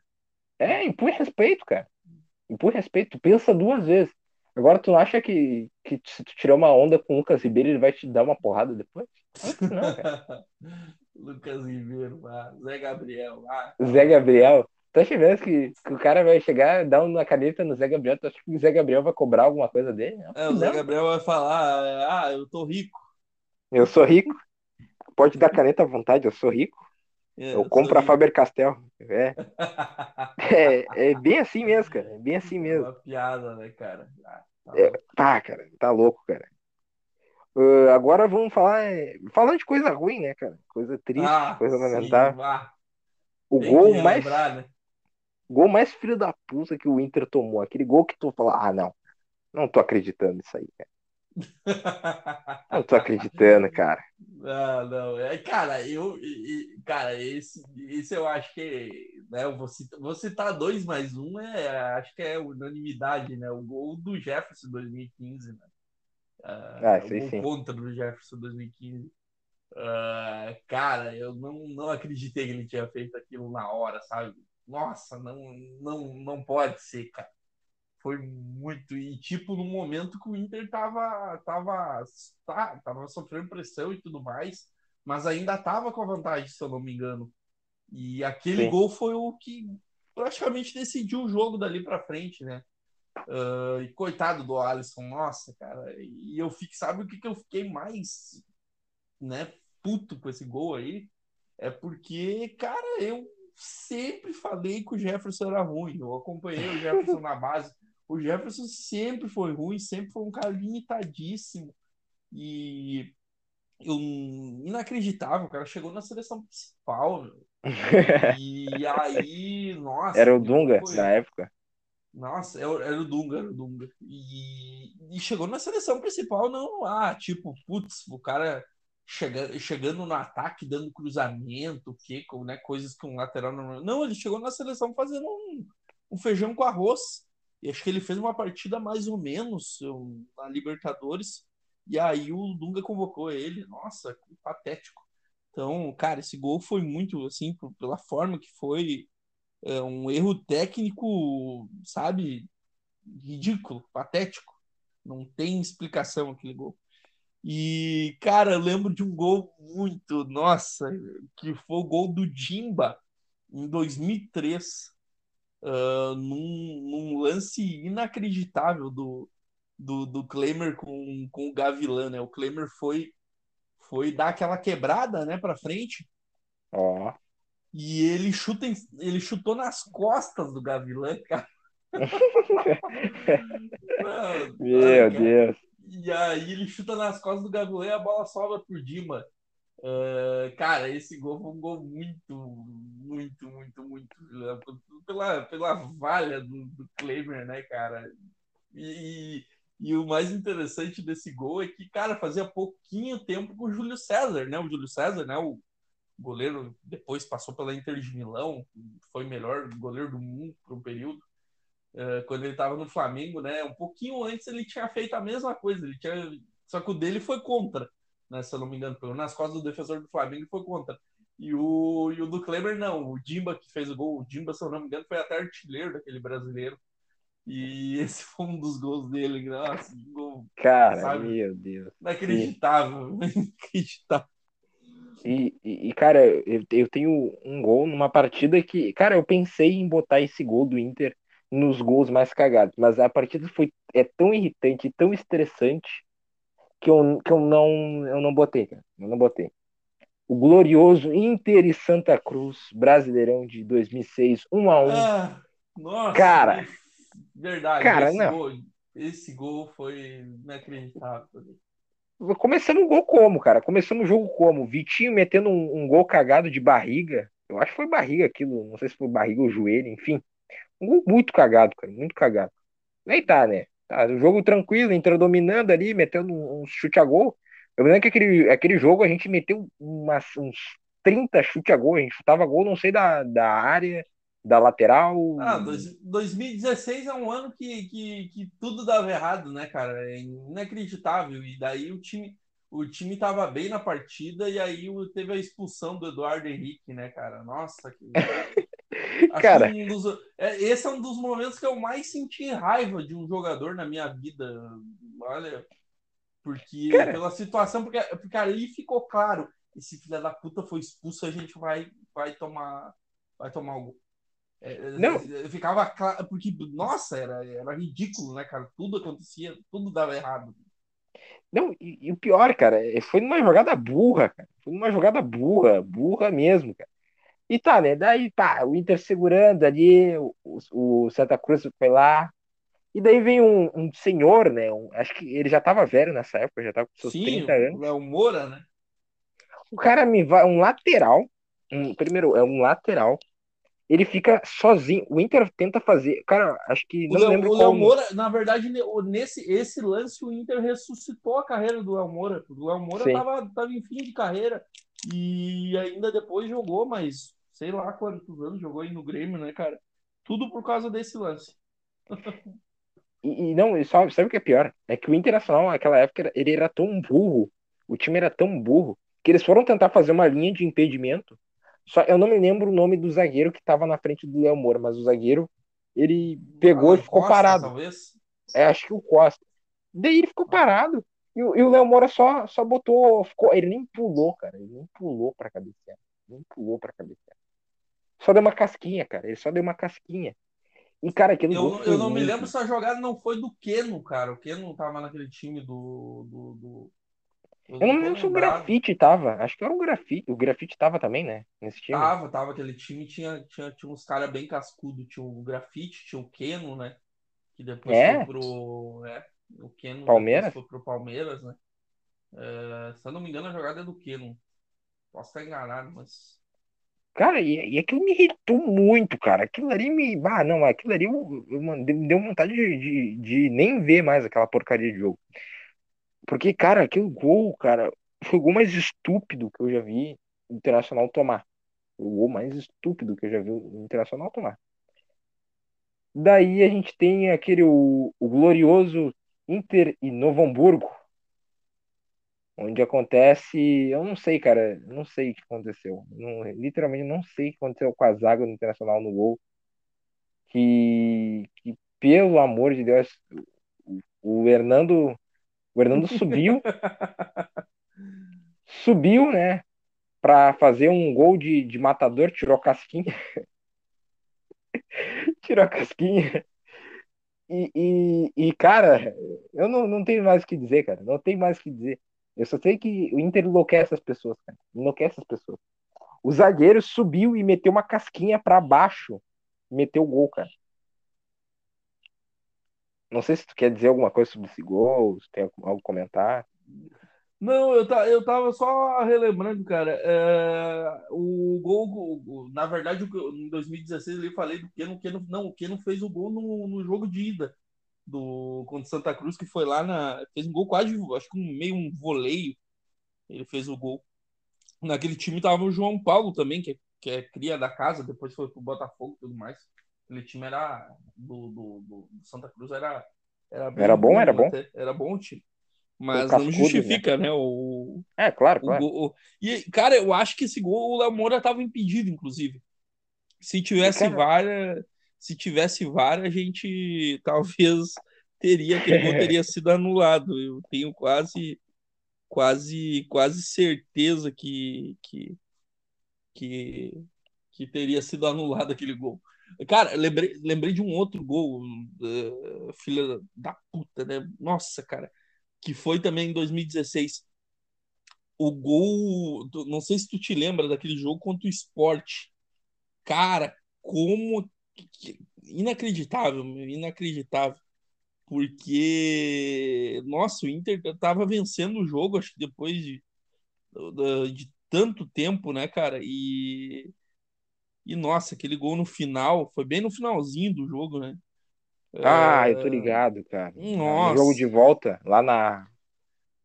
É, impõe respeito, cara. Impõe respeito. Tu pensa duas vezes. Agora, tu acha que, que se tu tirar uma onda com o Lucas Ribeiro, ele vai te dar uma porrada depois? Não, cara. Lucas Ribeiro, ah, Zé Gabriel. Ah. Zé Gabriel. Tu acha mesmo que, que o cara vai chegar, dar uma caneta no Zé Gabriel? Tu acha que o Zé Gabriel vai cobrar alguma coisa dele? Não, é, o Zé Gabriel vai falar, ah, eu tô rico. Eu sou rico. Pode dar caneta à vontade, eu sou rico. É, eu compro a Faber Castell. É. é. é. bem assim mesmo, cara. É bem assim mesmo. É uma piada, né, cara? Ah, tá, é, tá, cara. Tá louco, cara. Uh, agora vamos falar. Falando de coisa ruim, né, cara? Coisa triste, ah, coisa lamentável. O Tem gol mais. Né? Gol mais filho da puta que o Inter tomou. Aquele gol que tu fala, ah, não. Não tô acreditando nisso aí, cara. Não tô acreditando, cara. Não, não. É, cara, eu. Cara, esse, esse eu acho que. Né, eu vou, citar, vou citar dois mais um, é, acho que é unanimidade, né? O gol do Jefferson 2015, né? Uh, ah, sim, sim. contra do Jefferson 2015. Uh, ah, cara, eu não, não acreditei que ele tinha feito aquilo na hora, sabe? Nossa, não, não, não pode ser, cara foi muito. E, tipo, no momento que o Inter tava, tava, tá, tava sofrendo pressão e tudo mais, mas ainda tava com a vantagem, se eu não me engano. E aquele Sim. gol foi o que praticamente decidiu o jogo dali para frente, né? Uh, e coitado do Alisson, nossa, cara. E eu fico, sabe o que, que eu fiquei mais, né, puto com esse gol aí? É porque, cara, eu sempre falei que o Jefferson era ruim. Eu acompanhei o Jefferson na base. O Jefferson sempre foi ruim, sempre foi um cara limitadíssimo. E eu, inacreditável, o cara chegou na seleção principal. Meu. E aí, nossa. Era o Dunga foi... na época. Nossa, era, era o Dunga, era o Dunga. E, e chegou na seleção principal, não ah, tipo, putz, o cara chega, chegando no ataque, dando cruzamento, que, né, coisas que um lateral não. Não, ele chegou na seleção fazendo um, um feijão com arroz. E acho que ele fez uma partida mais ou menos na Libertadores. E aí o Dunga convocou ele. Nossa, patético. Então, cara, esse gol foi muito, assim, pela forma que foi, é, um erro técnico, sabe, ridículo, patético. Não tem explicação aquele gol. E, cara, eu lembro de um gol muito, nossa, que foi o gol do Dimba em 2003 uh, num, num, lance inacreditável do, do, do Klemer com, com o Gavilan, né? O Klemer foi, foi dar aquela quebrada, né, para frente. Ó. Oh. E ele chuta, ele chutou nas costas do Gavilan, cara. Meu Deus. E aí ele chuta nas costas do Gavilan e a bola sobra pro Dima. Uh, cara, esse gol foi um gol muito, muito, muito, muito. Pela, pela valha do, do Klemer, né, cara? E, e, o mais interessante desse gol é que, cara, fazia pouquinho tempo com o Júlio César, né? O Júlio César, né? O goleiro depois passou pela Inter de Milão, foi melhor goleiro do mundo por um período. Uh, quando ele estava no Flamengo, né? Um pouquinho antes ele tinha feito a mesma coisa, ele tinha, só que o dele foi contra né, se eu não me engano, nas costas do defensor do Flamengo foi contra. E o, e o do Kleber, não. O Dimba que fez o gol, o Dimba, se eu não me engano, foi até artilheiro daquele brasileiro. E esse foi um dos gols dele. Nossa, gol. Cara, sabe? meu Deus. Inacreditável. Inacreditável. E, e, e, cara, eu, eu tenho um gol numa partida que, cara, eu pensei em botar esse gol do Inter nos gols mais cagados, mas a partida foi é tão irritante, tão estressante que eu, que eu não eu não botei, cara. Eu não botei. O glorioso Inter e Santa Cruz, Brasileirão de 2006, 1 a 1. Ah, nossa, cara. Verdade. Cara, esse não. Gol, esse gol foi inacreditável. Começamos o gol como, cara? Começamos o jogo como? Vitinho metendo um, um, gol cagado de barriga. Eu acho que foi barriga aquilo. Não sei se foi barriga ou joelho, enfim. Um gol muito cagado, cara. Muito cagado. Aí tá, né? O jogo tranquilo, entrou dominando ali, metendo um, chute a gol. Eu lembro que aquele, aquele jogo a gente meteu umas, uns 30 chute a gol, a gente chutava gol, não sei, da, da área, da lateral. Ah, dois, 2016 é um ano que, que, que tudo dava errado, né, cara? É inacreditável. E daí o time, o time tava bem na partida e aí teve a expulsão do Eduardo Henrique, né, cara? Nossa, que. Cara, um dos, é, esse é um dos momentos que eu mais senti raiva de um jogador na minha vida. Olha, porque cara, pela situação, porque, porque ali ficou claro, esse filho da puta foi expulso, a gente vai, vai tomar, vai tomar algo. É, é, não. Ficava claro, porque, nossa, era, era ridículo, né, cara? Tudo acontecia, tudo dava errado. Não, e, e, o pior, cara, foi numa jogada burra, cara. Foi numa jogada burra, burra mesmo, cara. E tá, né? Daí, pá, o Inter segurando ali, o, o Santa Cruz foi lá. E daí vem um, um senhor, né? Um, acho que ele já tava velho nessa época, já tava com seus Sim, 30 anos. o Léo Moura, né? O cara me vai, um lateral. Um, primeiro, é um lateral. Ele fica sozinho. O Inter tenta fazer. Cara, acho que. O Não Léo, lembro o. Léo Moura, na verdade, ne- o- nesse esse lance, o Inter ressuscitou a carreira do Léo Moura. O Léo Moura Sim. tava, tava em fim de carreira e ainda depois jogou, mas sei lá quantos anos jogou aí no Grêmio, né, cara? Tudo por causa desse lance. E, e não, e só, sabe o que é pior? É que o Internacional, naquela época, era- ele era tão burro, o time era tão burro, que eles foram tentar fazer uma linha de impedimento. Só eu não me lembro o nome do zagueiro que estava na frente do Léo Moura, mas o zagueiro, ele pegou e Alan ficou Costa, parado. Talvez. É, acho que o Costa. Daí ele ficou parado. E, o- e o Léo Moura só, só botou. Ficou, ele nem pulou, cara. Ele nem pulou pra cabecear. Nem pulou pra cabecear. Só deu uma casquinha, cara. Ele só deu uma casquinha. E, cara, aquele Eu, eu não me lembro se a jogada não foi do Keno, cara. O Keno tava naquele time do. do, do- Eu não me lembro se o grafite tava. Acho que era o grafite. O grafite tava também, né? Nesse time. Tava, tava aquele time, tinha, tinha, tinha uns caras bem cascudos. Tinha o Grafite, tinha o Keno, né? Que depois É? foi pro. É, o Keno Palmeiras? foi pro Palmeiras, né? É, se eu não me engano, a jogada é do Keno. Posso estar enganado, mas. Cara, e, e aquilo me irritou muito, cara. Aquilo ali me. Ah, não, aquilo ali eu, eu me deu vontade de, de, de nem ver mais aquela porcaria de jogo. Porque, cara, aquele gol, cara, foi o gol mais estúpido que eu já vi o Internacional tomar. O gol mais estúpido que eu já vi o Internacional tomar. Daí a gente tem aquele, o, o glorioso Inter e Novo Hamburgo, onde acontece, eu não sei, cara, não sei o que aconteceu. Não, literalmente não sei o que aconteceu com a zaga do Internacional no gol. Que, que pelo amor de Deus, o, o Hernando, o Hernando subiu, subiu, né, para fazer um gol de, de matador, tirou a casquinha, tirou a casquinha. E, e, e, cara, eu não, não tenho mais o que dizer, cara. Não tenho mais o que dizer. Eu só sei que o Inter enlouquece as pessoas, cara. Enlouquece as pessoas. O zagueiro subiu e meteu uma casquinha para baixo. Meteu o gol, cara. Não sei se tu quer dizer alguma coisa sobre esse gol, se tem algo a comentar. Não, eu, ta, eu tava só relembrando, cara. é, o gol, o- na verdade, que em 2016 ali eu falei Keno, não, o Keno fez o gol no, no jogo de ida do contra Santa Cruz, que foi lá na. Fez um gol quase, acho que um, meio um voleio. Ele fez o gol. Naquele time tava o João Paulo também, que, é- que é cria da casa, depois foi pro Botafogo e tudo mais. Aquele time era do, do, do Santa Cruz, era. Era, Era bom, era bom. até, Era bom o time. Mas cascudo, não justifica, né? O, É, claro, o claro. gol. E, cara, eu acho que esse gol o Léo Moura estava impedido, inclusive. Se tivesse Cara- VAR, se tivesse VAR, a gente talvez teria aquele gol teria sido anulado. Eu tenho quase quase quase certeza que que que, que teria sido anulado aquele gol. Cara, lembrei, lembrei de um outro gol, uh, filha da puta, né? Nossa, cara, que foi também em 2016 o gol. Não sei se tu te lembra daquele jogo contra o esporte. Cara, como. Inacreditável, inacreditável. Porque. Nossa, o Inter tava vencendo o jogo, acho que depois de, de tanto tempo, né, cara? E. E nossa, aquele gol no final, foi bem no finalzinho do jogo, né? Ah, eu tô ligado, cara. Nossa. No jogo de volta, lá na.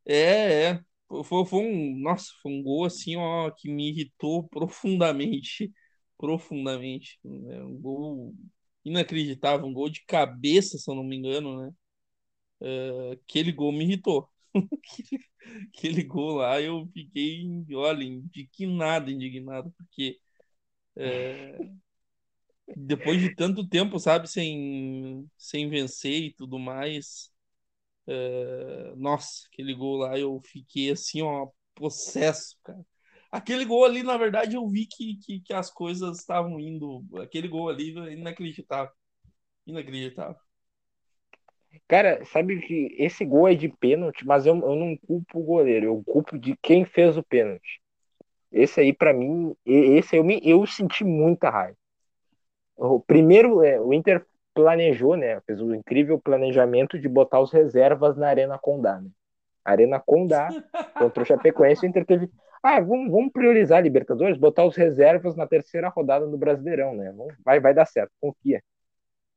É, é. Foi, foi um, nossa, foi um gol assim, ó, que me irritou profundamente, profundamente. É um gol inacreditável, um gol de cabeça, se eu não me engano, né? É, aquele gol me irritou. aquele gol lá eu fiquei, olha, indignado, indignado, porque é, depois de tanto tempo, sabe, sem, sem vencer e tudo mais. É, nossa, aquele gol lá eu fiquei assim, ó, possesso, cara. Aquele gol ali, na verdade, eu vi que, que, que as coisas estavam indo. Aquele gol ali inacreditável. Inacreditável. Cara, sabe que esse gol é de pênalti, mas eu, eu não culpo o goleiro, eu culpo de quem fez o pênalti. Esse aí, para mim, esse eu, me, eu senti muita raiva. O primeiro, é, o Inter planejou, né? Fez um incrível planejamento de botar os reservas na Arena Condá, né? Arena Condá contra o Chapecoense, o Inter teve. Ah, vamos, vamos priorizar a Libertadores, botar os reservas na terceira rodada do Brasileirão, né? Vai, vai dar certo, confia.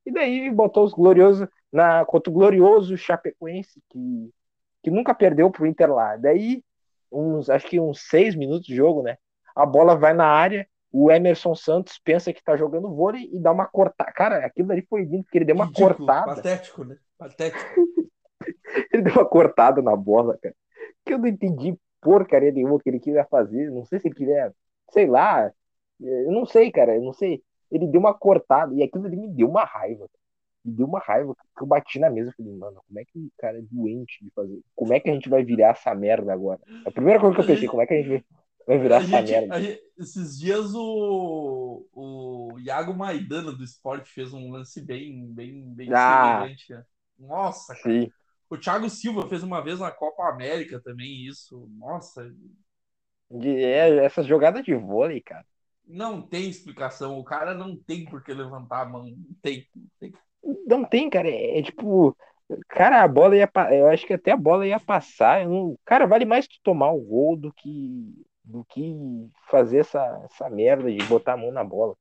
E daí botou os gloriosos na, contra o glorioso Chapecoense, que, que nunca perdeu pro Inter lá. Daí, uns, acho que uns seis minutos de jogo, né? A bola vai na área, o Emerson Santos pensa que tá jogando vôlei e dá uma cortada. Cara, aquilo ali foi lindo, porque ele deu uma Ridículo, cortada. Patético, né? Patético. ele deu uma cortada na bola, cara. Que eu não entendi porcaria nenhuma que ele queria fazer. Não sei se ele queria, sei lá. Eu não sei, cara. Eu não sei. Ele deu uma cortada e aquilo ali me deu uma raiva. Me deu uma raiva que eu bati na mesa. e falei, mano, como é que o cara é doente de fazer? Como é que a gente vai virar essa merda agora? A primeira coisa que eu pensei, como é que a gente vai Vai virar a essa gente, merda. Gente, esses dias o, o Iago Maidana do esporte fez um lance bem, bem, bem ah, semelhante. Né? Nossa, sim. O Thiago Silva fez uma vez na Copa América também isso. Nossa. É, essas jogadas de vôlei, cara. Não tem explicação. O cara não tem por que levantar a mão. Não tem. Não tem, não tem cara. É, é, tipo. Cara, a bola ia. Eu acho que até a bola ia passar. Não, cara, vale mais tu tomar o gol do que do que fazer essa, essa merda de botar a mão na bola.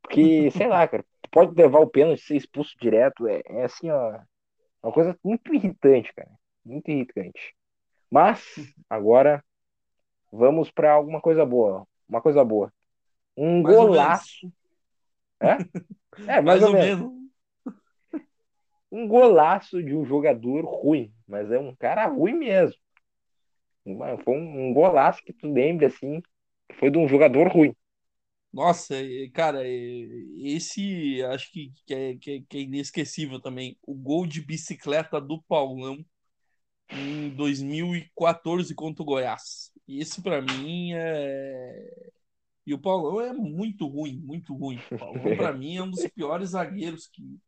Porque, sei lá, cara, pode levar o pênalti ser expulso direto. É, é assim, ó. Uma coisa muito irritante, cara. Muito irritante. Mas, agora, vamos para alguma coisa boa. Uma coisa boa. Um mais golaço. É? É, mais, mais ou, ou menos. menos. Um golaço de um jogador ruim, mas é um cara ruim mesmo. Foi um, golaço que tu lembra, assim, que foi de um jogador ruim. Nossa, cara, esse acho que, é, que, é, que é inesquecível também. O gol de bicicleta do Paulão em 2014 contra o Goiás. Esse para mim é. E o Paulão é muito ruim, muito ruim. O Paulão, para mim, é um dos piores zagueiros que,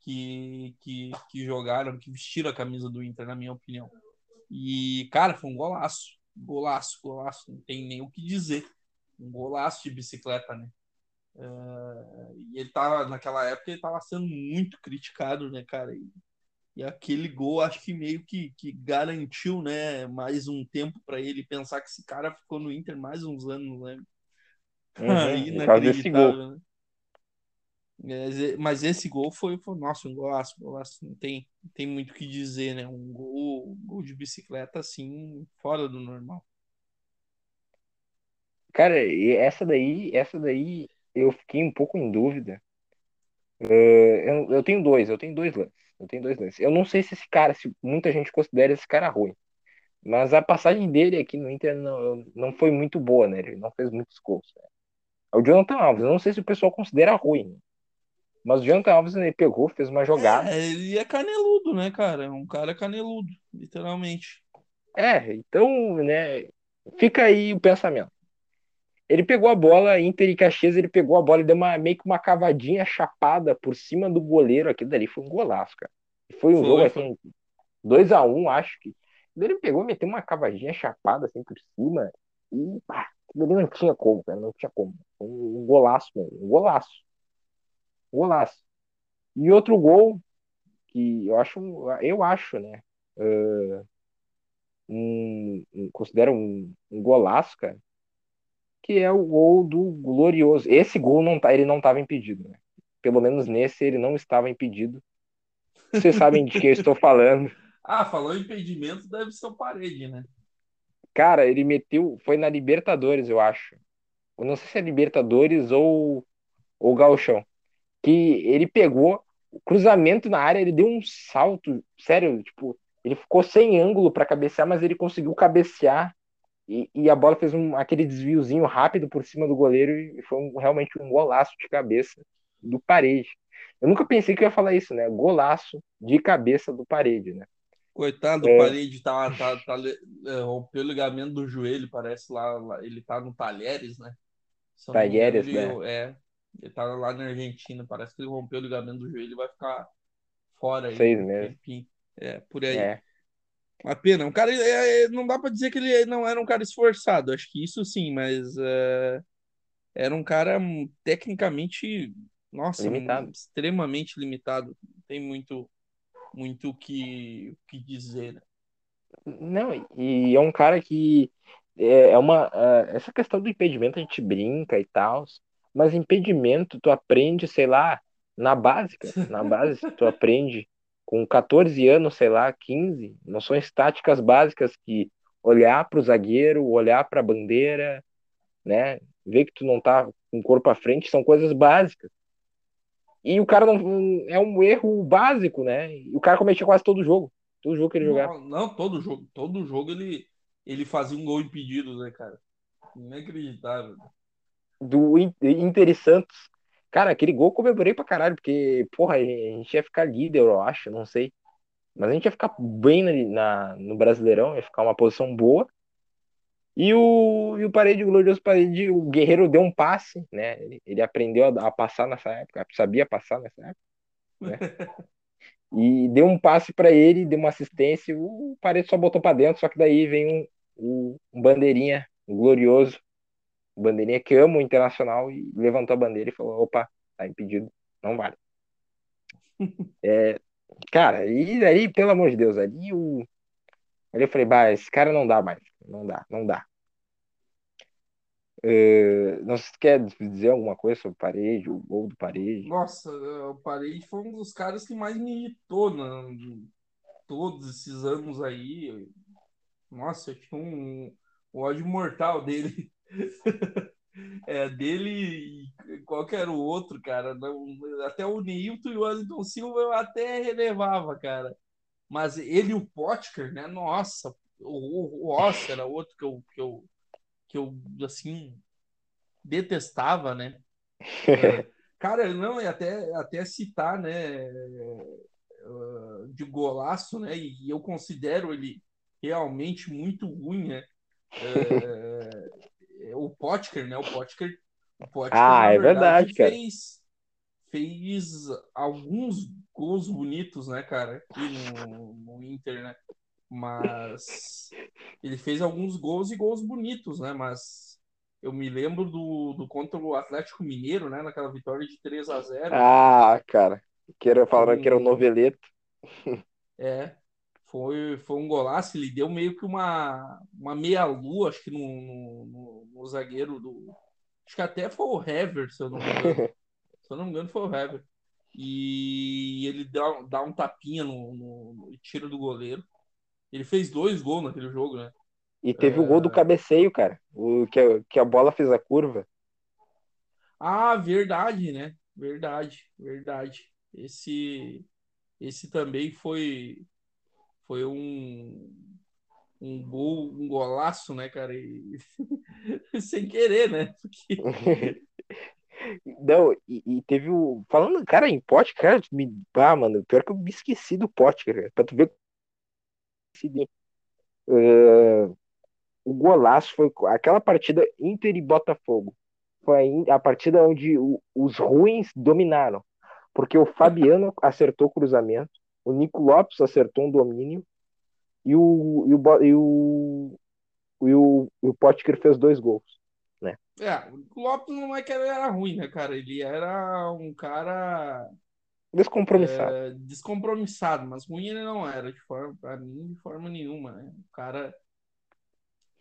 que, que, que jogaram, que vestiram a camisa do Inter, na minha opinião. E, cara, foi um golaço. Golaço, golaço. Não tem nem o que dizer. Um golaço de bicicleta, né? Uh, e ele tava, naquela época, ele tava sendo muito criticado, né, cara? E, e aquele gol, acho que meio que, que garantiu, né, mais um tempo para ele pensar que esse cara ficou no Inter mais uns anos, né? Uhum, Inacreditável, né? Mas esse gol foi, foi nossa, um golaço, golaço. Não tem, não tem muito o que dizer, né? Um gol, gol de bicicleta assim, fora do normal. Cara, essa daí, essa daí eu fiquei um pouco em dúvida. Uh, eu, eu tenho dois, eu tenho dois lances. Eu tenho dois lances. Eu não sei se esse cara, se muita gente considera esse cara ruim. Mas a passagem dele aqui no Inter não, não foi muito boa, né? Ele não fez muitos gols. Né? É o Jonathan Alves, eu não sei se o pessoal considera ruim. Mas o Jonathan Alves ele pegou, fez uma jogada. É, ele é caneludo, né, cara? É um cara caneludo, literalmente. É, então, né, fica aí o pensamento. Ele pegou a bola, Inter e Caxias, ele pegou a bola e deu uma, meio que uma cavadinha chapada por cima do goleiro. Aquilo dali foi um golaço, cara. Foi um foi, jogo assim, 2x1, um, acho que. Ele pegou, meteu uma cavadinha chapada assim por cima e pá, ali não tinha como, cara, não tinha como. Um, um golaço, um golaço golaço. E outro gol que eu acho, eu acho, né? Uh, um, um, considero um, um, golaço, cara, que é o gol do glorioso. Esse gol não tá, ele não estava impedido, né? Pelo menos nesse ele não estava impedido. Vocês sabem de quem eu estou falando. Ah, falou impedimento, deve ser o parede, né? Cara, ele meteu, foi na Libertadores, eu acho. Eu não sei se é Libertadores ou ou Gauchão que ele pegou o cruzamento na área, ele deu um salto, sério, tipo, ele ficou sem ângulo para cabecear, mas ele conseguiu cabecear e, e a bola fez um, aquele desviozinho rápido por cima do goleiro e foi um, realmente um golaço de cabeça do parede. Eu nunca pensei que eu ia falar isso, né? Golaço de cabeça do parede, né? Coitado do é... parede, tá, tá, tá, é, rompeu o ligamento do joelho, parece lá, lá ele tá no Talheres, né? Talheres, né? É, ele tá lá na Argentina, parece que ele rompeu o ligamento do joelho e vai ficar fora aí. Seis meses. É, por aí. É. Uma pena. Um cara, é, é, não dá para dizer que ele não era um cara esforçado. Acho que isso sim, mas é, era um cara hum, tecnicamente, nossa, Limitado. extremamente limitado. Não tem muito, muito o que, que dizer. Né? Não, e é um cara que é, é uma é, essa questão do impedimento a gente brinca e tal, mas impedimento tu aprende, sei lá, na básica, na base tu aprende com 14 anos, sei lá, 15, noções táticas básicas que olhar para o zagueiro, olhar para a bandeira, né, ver que tu não tá com o corpo à frente, são coisas básicas. E o cara não é um erro básico, né? E o cara cometia quase todo jogo. Todo jogo que ele jogava. Não, não, todo jogo. Todo jogo ele, ele fazia um gol impedido, né, cara? Inacreditável. Do Inter e Santos. Cara, aquele gol eu comemorei pra caralho, porque, porra, a gente ia ficar líder, eu acho, não sei. Mas a gente ia ficar bem na, na no Brasileirão, ia ficar uma posição boa. E o, e o Parede, o glorioso Parede, o Guerreiro deu um passe, né? Ele, ele aprendeu a, a, passar nessa época, sabia passar nessa época. Né? e deu um passe para ele, deu uma assistência, o Parede só botou para dentro, só que daí vem um, um, bandeirinha, um glorioso, um bandeirinha que ama o Internacional e levantou a bandeira e falou, opa, tá impedido, não vale. é, cara, e aí, pelo amor de Deus, ali o ali eu falei, bah, esse cara não dá mais, não dá, não dá. Uh, não sei se quer dizer alguma coisa sobre o Parede, o gol do Parede. Nossa, o Parede foi um dos caras que mais me irritou né? todos esses anos aí. Nossa, eu tinha um, um ódio mortal dele. É, dele e qualquer outro, cara. Não, até o Neilton e o Wellington Silva eu até relevava, cara. Mas ele e o Potker, né? Nossa, o, o Oscar era outro que eu, que eu que eu, assim, detestava, né? É, cara, não, e até, até citar, né, de golaço, né, e eu considero ele realmente muito ruim, né? É, o Potker, né? O Potker, o Potker ah, é verdade, cara. Fez, fez alguns gols bonitos, né, cara, aqui no, no Inter, né? Mas ele fez alguns gols e gols bonitos, né? Mas eu me lembro do, do contra o Atlético Mineiro, né? Naquela vitória de 3 a 0 Ah, cara. Que era, falaram um... que era o noveleto. É. Foi, foi um golaço, ele deu meio que uma, uma meia-lua, acho que no, no, no, zagueiro do. Acho que até foi o Hever, se eu não me engano. se eu não me engano, foi o Hever. E ele dá, dá um tapinha no, no, no tiro do goleiro. Ele fez dois gols naquele jogo, né? E teve é... o gol do cabeceio, cara. O, que, a, que a bola fez a curva. Ah, verdade, né? Verdade, verdade. Esse, esse também foi, foi um, um gol, um golaço, né, cara? E... Sem querer, né? Porque... Não, e, e, teve o. Falando, cara, em pote, cara, me. Ah, mano, pior que eu me esqueci do pote, cara. Pra tu ver. Uh, o golaço foi aquela partida Inter e Botafogo. Foi a partida onde o, os ruins dominaram. Porque o Fabiano acertou o cruzamento, o Nico Lopes acertou um domínio e o, e o, e o, e o, e o Potker fez dois gols. Né? É, o Lopes não é que ele era ruim, né, cara? Ele era um cara Descompromissado. É, descompromissado, mas ruim ele não era, de forma, pra mim, de forma nenhuma, né? O cara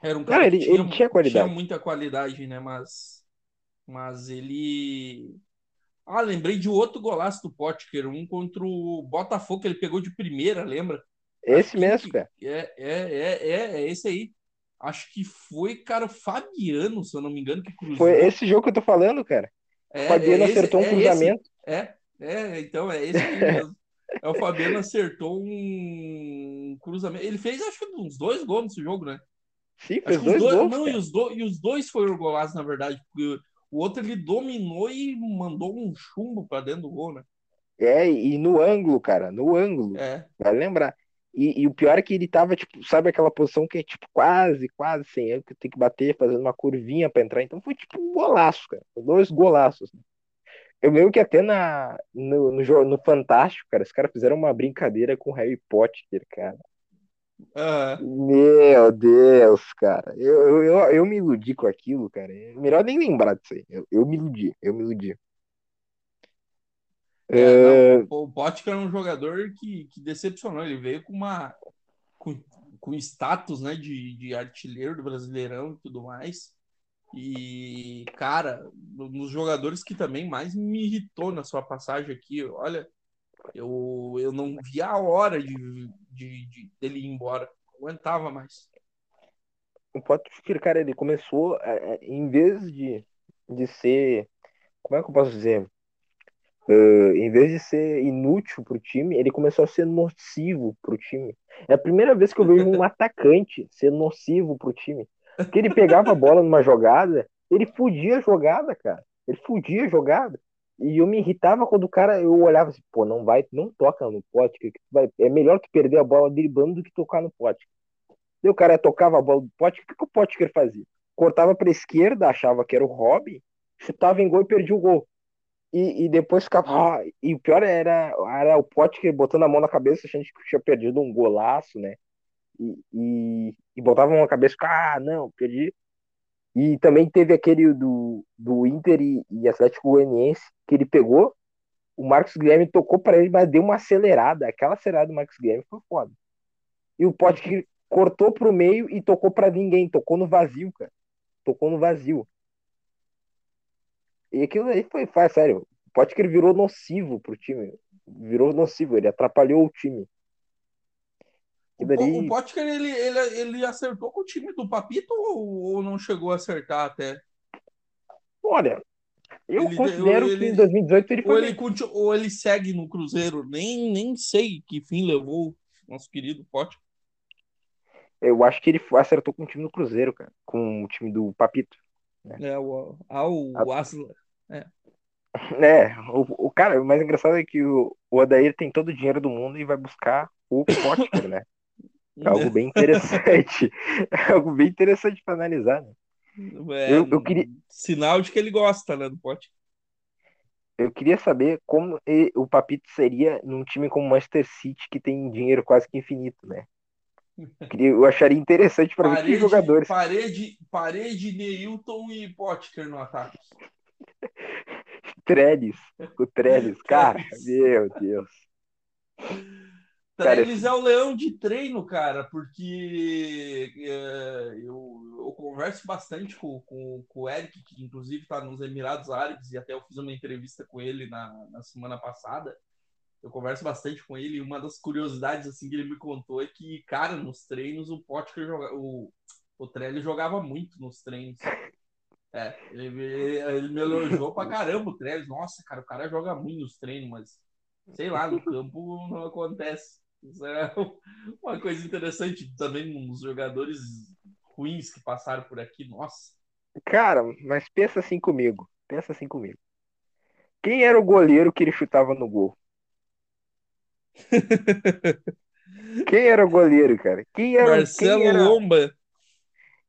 era um cara ele, tinha, ele tinha qualidade. Tinha muita qualidade, né? Mas, mas ele. Ah, lembrei de outro golaço do Potker, um contra o Botafogo, que ele pegou de primeira, lembra? Esse Acho mesmo, cara. É, é, é, é, é esse aí. Acho que foi, cara, o Fabiano, se eu não me engano, que cruzou. Foi esse jogo que eu tô falando, cara. É, o Fabiano é esse, acertou um é cruzamento. Esse, é, é, então é esse mesmo. é, o Fabiano acertou um cruzamento. Ele fez, acho que uns dois gols nesse jogo, né? Sim, fez dois, dois, gols. Não, e os, do, e os dois foram golaços, na verdade, porque o outro ele dominou e mandou um chumbo para dentro do gol, né? É, e no ângulo, cara, no ângulo. É. Vai lembrar. E, e, o pior é que ele tava, tipo, sabe aquela posição que é, tipo, quase, quase sem ângulo, que tem que bater, fazendo uma curvinha para entrar. Então foi, tipo, um golaço, cara. Dois golaços. Né? Eu lembro que até na, no, no, no Fantástico, cara, os caras fizeram uma brincadeira com o Harry Potter, cara. Uhum. Meu Deus, cara. Eu, eu, eu, eu me iludi com aquilo, cara. É melhor nem lembrar disso aí. Eu, eu me iludi, eu me iludi. É, não, É, o, o Potker é um jogador que, que decepcionou. Ele veio com uma com, com status, né, de, de artilheiro do Brasileirão e tudo mais. E, cara, um dos jogadores que também mais me irritou na sua passagem aqui, olha, eu, eu não vi a hora de, de, de dele ir embora. Não aguentava mais. o Potker, cara, ele começou, é, é, em vez de, de ser, como é que eu posso dizer? Uh, em vez de ser inútil pro time, ele começou a ser nocivo pro time. É a primeira vez que eu vejo um atacante ser nocivo pro time. Porque ele pegava a bola numa jogada, ele fudia a jogada, cara. Ele fudia a jogada. E eu me irritava quando o cara, eu olhava assim, pô, não vai, não toca no pote, que vai, é melhor tu perder a bola driblando do que tocar no pote. E o cara tocava a bola do pote, o que, que o Potker fazia? Cortava pra esquerda, achava que era o Robin, chutava em gol e perdia o gol. E, e depois ficava. ah, e o pior era, era o Potker botando a mão na cabeça, achando que tinha perdido um golaço, né? E, e, e botava a mão na cabeça ah, não, perdi. E também teve aquele do, do Inter e, e Atlético Goianiense, que ele pegou, o Marcos Guilherme tocou para ele, mas deu uma acelerada. Aquela acelerada do Marcos Guilherme foi foda. E o Potker cortou pro meio e tocou para ninguém, tocou no vazio, cara. Tocou no vazio. E aquilo aí foi, foi sério. O Potker virou nocivo pro time. Virou nocivo, ele atrapalhou o time. O, Po- o ali, Potker, ele, ele, ele acertou com o time do Papito ou, ou não chegou a acertar até? olha, eu Ele- considero ele- que em 2018 ele Ou foi ele, bem. conti- ou ele segue no Cruzeiro? Nem, nem sei que fim levou o nosso querido Potker. Eu acho que ele acertou com o time do Cruzeiro, cara. Com o time do Papito. É, o, ah, o Asla. É, o, o cara, o mais engraçado é que o, o Odair tem todo o dinheiro do mundo e vai buscar o Potker, né? É algo bem interessante. É algo bem interessante para analisar, né? É, Eu- eu queria- Sinal de que ele gosta, né, do Potker. Eu queria saber como o Papito seria num time como o Manchester City, que tem dinheiro quase que infinito, né? Eu queria- Eu acharia interessante para ver que jogadores. parede, parede, Neilton e Potker no ataque. Trellis, o Trellis, cara, meu Deus. Cara, Trellis é o leão de treino, cara, porque é, eu, eu converso bastante com, com, com o Eric, que inclusive está nos Emirados Árabes, e até eu fiz uma entrevista com ele na, na semana passada. Eu converso bastante com ele, e uma das curiosidades assim, que ele me contou é que, cara, nos treinos o Potker joga, o, o Trellis jogava muito nos treinos. É, ele, me- ele me elogiou pra caramba o Trellis. Nossa, cara, o cara joga muito nos treinos, mas sei lá, no campo não acontece. Isso é uma coisa interessante também nos jogadores ruins que passaram por aqui. Nossa, Cara, mas pensa assim comigo. Pensa assim comigo. Quem era o goleiro que ele chutava no gol? Quem era o goleiro, cara? Quem era, Marcelo quem era, Lomba.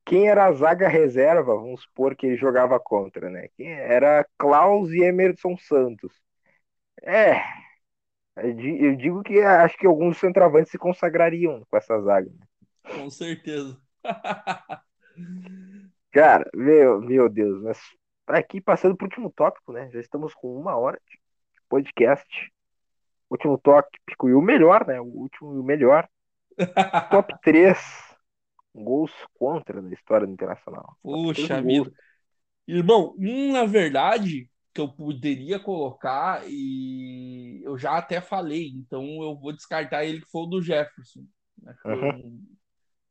quem era a zaga reserva, vamos supor, que ele jogava contra, né? Quem era Klaus e Emerson Santos. É, eu di- eu digo que acho que alguns centroavantes se consagrariam com essa zaga. Com certeza. Cara, meu, meu Deus, mas aqui passando pro último tópico, né? Já estamos com uma hora de podcast. Último tópico e o melhor, né? O último e o melhor. Top 3 gols contra na história do Internacional. Puxa vida. Irmão, um, na verdade, que eu poderia colocar, e eu já até falei, então eu vou descartar ele, que foi o do Jefferson. né? Uhum. um-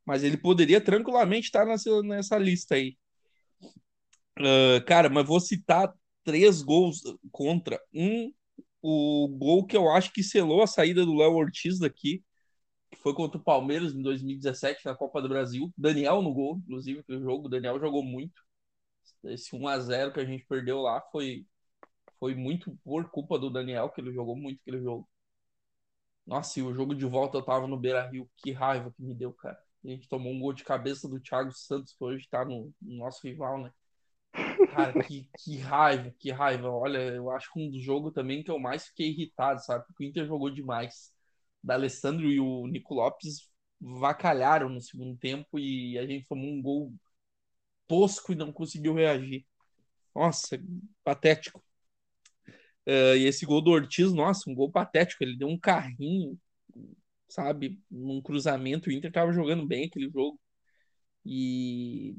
Mas ele poderia tranquilamente estar nessa, nessa lista aí. Ah, cara, mas vou citar três gols contra. Um, o gol que eu acho que selou a saída do Léo Ortiz daqui, que foi contra o Palmeiras em 2017 na Copa do Brasil. Daniel no gol, inclusive, aquele jogo. O Daniel jogou muito. Esse 1 a 0 que a gente perdeu lá foi, foi muito por culpa do Daniel, que ele jogou muito aquele jogo. Nossa, e o jogo de volta eu tava no Beira Rio. Que raiva que me deu, cara. A gente tomou um gol de cabeça do Thiago Santos, que hoje tá no, no nosso rival, né? Cara, que, que raiva, que raiva. Olha, eu acho que um dos jogos também que eu mais fiquei irritado, sabe? Porque o Inter jogou demais. Da Alessandro e o Nico Lopes vacalharam no segundo tempo e a gente tomou um gol tosco e não conseguiu reagir. Nossa, patético. Uh, e esse gol do Ortiz, nossa, um gol patético. Ele deu um carrinho, sabe, num cruzamento. O Inter tava jogando bem aquele jogo. E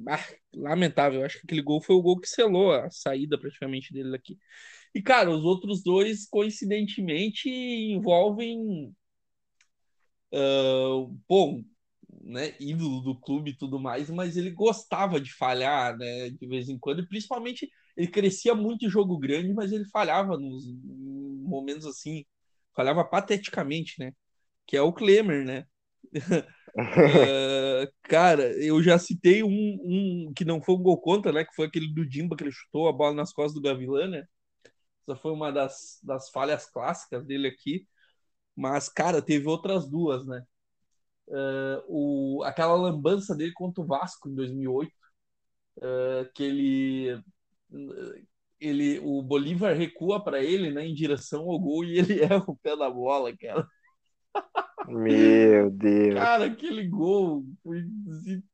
lamentável, acho que aquele gol foi o gol que selou a saída praticamente dele aqui. E cara, os outros dois coincidentemente envolvem uh, bom, né, ídolo do clube e tudo mais, mas ele gostava de falhar, né, de vez em quando, e principalmente ele crescia muito em jogo grande, mas ele falhava nos momentos assim, falhava pateticamente, né, que é o Klemer, né, uh, cara, eu já citei um, um, que não foi um gol contra, né? Que foi aquele do Dimba que ele chutou a bola nas costas do Gavilã, né? Essa foi uma das, das falhas clássicas dele aqui. Mas, cara, teve outras duas, né? Uh, o, aquela lambança dele contra o Vasco em 2008, uh, que ele, ele, o Bolívar recua para ele, né, em direção ao gol e ele erra o pé da bola, cara. Meu Deus. Cara, aquele gol foi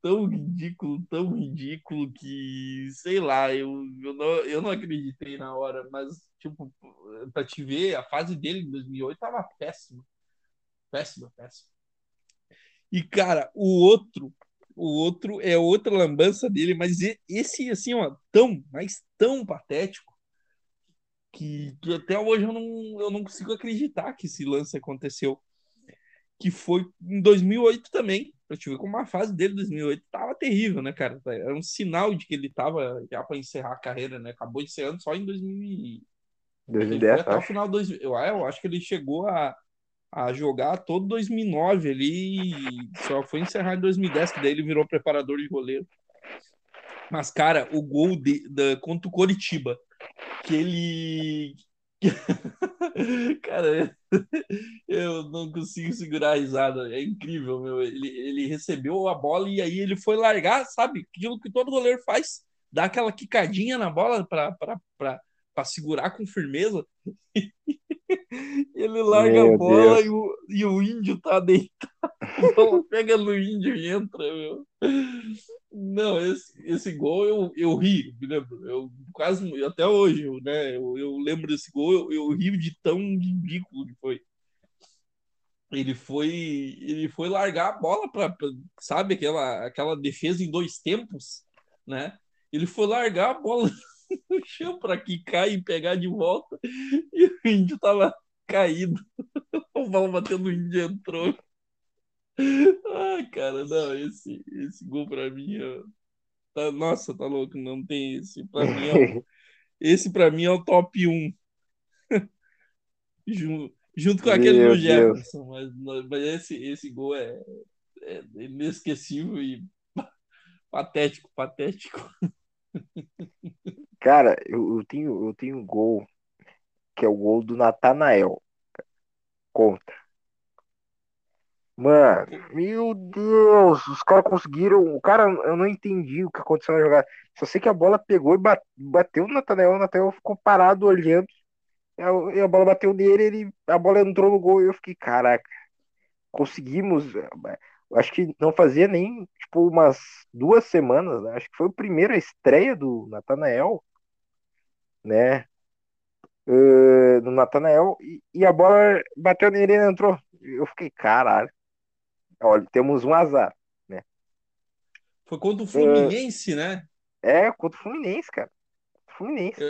tão ridículo, tão ridículo que, sei lá, eu, eu, não, eu não acreditei na hora, mas, tipo, pra te ver, a fase dele em 2008 tava péssima. Péssima, péssima. E, cara, o outro, o outro é outra lambança dele, mas esse, assim, ó, tão, mas tão patético que, que até hoje eu não, eu não consigo acreditar que esse lance aconteceu que foi em 2008 também. Eu tive como uma fase dele 2008 tava terrível, né, cara? Era um sinal de que ele tava já para encerrar a carreira, né? Acabou encerrando só em 2000 2010, até o final do eu, eu acho que ele chegou a, a jogar todo 2009 ali, só foi encerrar em 2010 que daí ele virou preparador de goleiro. Mas cara, o gol de, contra o Coritiba, que ele Cara, eu não consigo segurar a risada. É incrível, meu. Ele, ele recebeu a bola e aí ele foi largar, sabe? Aquilo que todo goleiro faz. Dá aquela quicadinha na bola para segurar com firmeza. ele larga meu a bola e o, e o índio tá deitado. Bola pega no índio e entra, meu. Não, esse, esse gol eu, eu ri, me lembro. Eu quase, até hoje, né? Eu, eu lembro desse gol, eu, eu ri de tão ridículo que foi. Ele foi, ele foi largar a bola para, sabe, aquela, aquela defesa em dois tempos, né? Ele foi largar a bola no chão para quicar e pegar de volta, e o índio tava caído. A bola bateu no índio e entrou. Ai, cara, não, esse, esse gol pra mim, ó, tá, nossa, tá louco, não tem esse. Pra mim é o, esse pra mim é o top 1. junto, junto com aquele Meu do Jefferson, mas, mas esse, esse gol é, é inesquecível e patético, patético. Cara, eu, eu, tenho, eu tenho um gol, que é o gol do Natanael. Conta. Mano, meu Deus, os caras conseguiram. O cara, eu não entendi o que aconteceu na jogada. Só sei que a bola pegou e bateu no Nathanael. O Nathanael ficou parado olhando. E a bola bateu nele, ele, a bola entrou no gol e eu fiquei, caraca, conseguimos. Acho que não fazia nem tipo umas duas semanas, né? Acho que foi a primeira estreia do Nathanael, né? Uh, no Nathanael, e, e, a bola bateu nele e entrou. Eu fiquei, caralho. Olha, temos um azar, né? Foi contra o Fluminense, uh, né? É, contra o Fluminense, cara. Fluminense.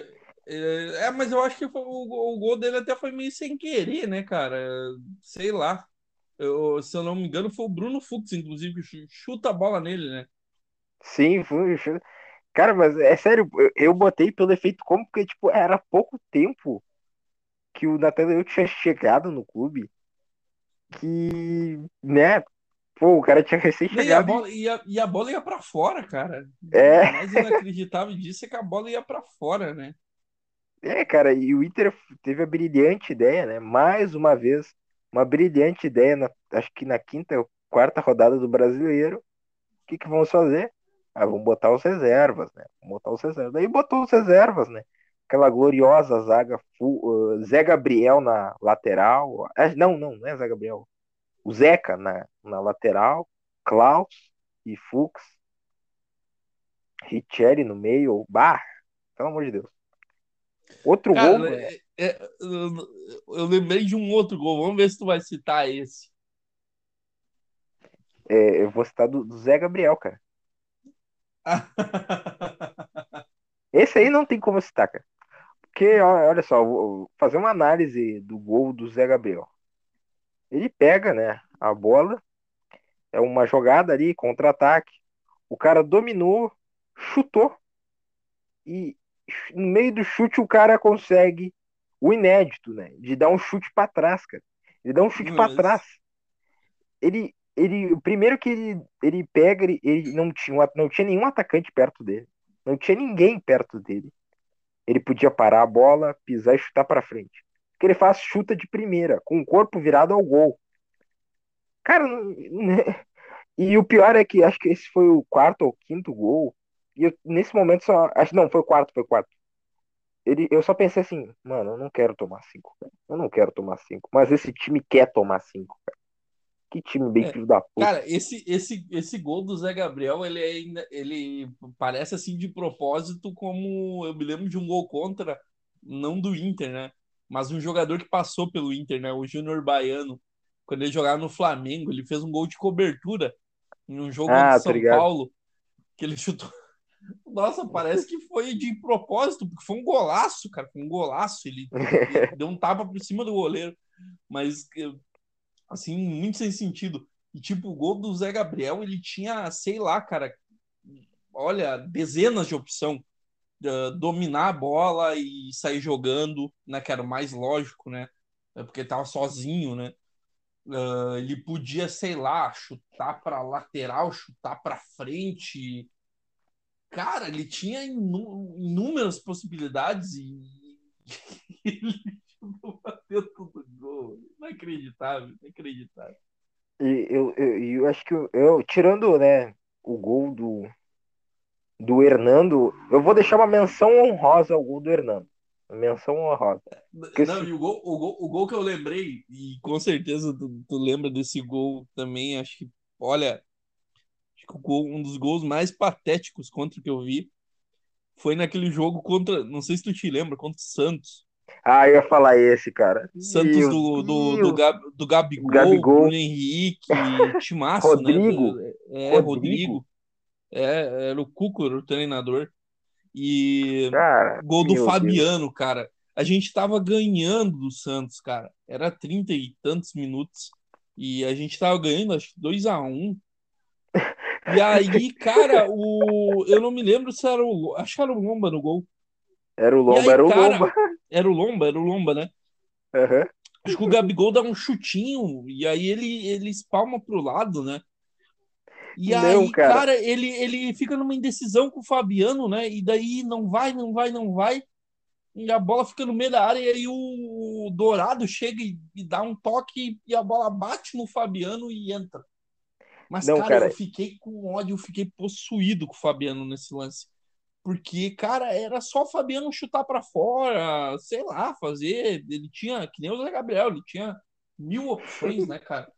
É, é, mas eu acho que foi, o, o, gol dele até foi meio sem querer, né, cara? Sei lá. Eu, se eu não me engano, foi o Bruno Fux, inclusive, que chuta a bola nele, né? Sim, foi. Cara, mas é sério, eu, eu botei pelo efeito como, porque, tipo, era pouco tempo que o Nathaniel tinha chegado no clube que, né, Pô, o cara tinha recém-chegado. E, a bola, e, a, e a bola ia para fora, cara. É. O mais inacreditável disso é que a bola ia para fora, né? É, cara, e o Inter teve a brilhante ideia, né? Mais uma vez, uma brilhante ideia, na, acho que na quinta ou quarta rodada do brasileiro. O que, que vamos fazer? Ah, vamos botar os reservas, né? Vamos botar os reservas. Daí botou os reservas, né? Aquela gloriosa zaga, uh, Zé Gabriel na lateral. Ah, não, não, não é Zé Gabriel. o Zeca na, na lateral, Klaus e Fux, Richelli no meio, Bar, pelo amor de Deus. Outro Cara, gol. é- é- eu, eu lembrei de um outro gol. Vamos ver se tu vai citar esse. é, eu vou citar do, do Zé Gabriel, cara. Esse aí não tem como citar, cara. Porque, olha só, vou fazer uma análise do gol do Zé Gabriel. Ele pega, né, a bola, é uma jogada ali, contra-ataque. O cara dominou, chutou. E no meio do chute o cara consegue o inédito, né, de dar um chute pra trás, cara. Ele dá um chute pra Mas- trás. Ele, ele, o primeiro que ele, ele pega, ele, ele não tinha, não tinha nenhum atacante perto dele. Não tinha ninguém perto dele. Ele podia parar a bola, pisar e chutar pra frente. Que ele faz, chuta de primeira, com o corpo virado ao gol. Cara, né? e o pior é que acho que esse foi o quarto ou quinto gol. E eu, nesse momento só. Acho não, foi o quarto, foi o quarto. Ele, eu só pensei assim, mano, eu não quero tomar cinco, cara. Eu não quero tomar cinco. Mas esse time quer tomar cinco, cara. Que time bem É, filho da puta. Cara, esse, esse, esse gol do Zé Gabriel, ele, é ele parece assim de propósito, como eu me lembro de um gol contra, não do Inter, né? Mas um jogador que passou pelo Inter, né? O Júnior Baiano, quando ele jogava no Flamengo, ele fez um gol de cobertura em um jogo Ah, de tô São. Paulo, que ele chutou. Nossa, parece que foi de propósito, porque foi um golaço, cara. Foi um golaço. Ele, ele deu um tapa por cima do goleiro. Mas assim, muito sem sentido. E tipo, o gol do Zé Gabriel, ele tinha, sei lá, cara, olha, dezenas de opção. Uh, dominar a bola e sair jogando, né? Que era o mais lógico, né? É Porque tava sozinho, né? Uh, ele podia, sei lá, chutar para lateral, chutar para frente. Cara, ele tinha inú- inúmeras possibilidades e ele bateu tudo gol. Inacreditável, inacreditável. E eu, eu, eu acho que eu, eu- tirando, né, o gol do, do Hernando, eu vou deixar uma menção honrosa ao gol do Hernando. Uma menção honrosa. Porque Não, se- e o gol, o, gol, o gol que eu lembrei, e com certeza tu, tu lembra desse gol também, acho que, olha, acho que o gol- um dos gols mais patéticos contra que eu vi foi naquele jogo contra, não sei se tu te lembra, contra o Santos. Ah, eu ia falar esse, cara. Santos Meu do, do, Deus. do, Gab, do Gabigol, Gabigol. Bruno Henrique, Timaço, Rodrigo. né? É, Rodrigo. Rodrigo. É, era o Cucor, o treinador. E Cara, gol do Fabiano, cara. A gente tava ganhando do Santos, cara. Era 30 e tantos minutos. E a gente tava ganhando, acho que 2x1. E aí, cara, o... eu não me lembro se era o. Acho que era o Lomba no gol. Era o Lomba, aí, era o cara, Lomba. Era o Lomba, era o Lomba, né? Aham. Acho que o Gabigol dá um chutinho e aí ele, ele espalma pro lado, né? E Não, aí, cara. cara, ele, ele fica numa indecisão com o Fabiano, né? E daí não vai, não vai, não vai. E a bola fica no meio da área e aí o Dourado chega e, e dá um toque e a bola bate no Fabiano e entra. Mas, Não, cara, cara. eu fiquei com ódio, eu fiquei possuído com o Fabiano nesse lance. Porque, cara, era só o Fabiano chutar pra fora, sei lá, fazer. Ele tinha, que nem o Zé Gabriel, ele tinha mil opções, né, cara?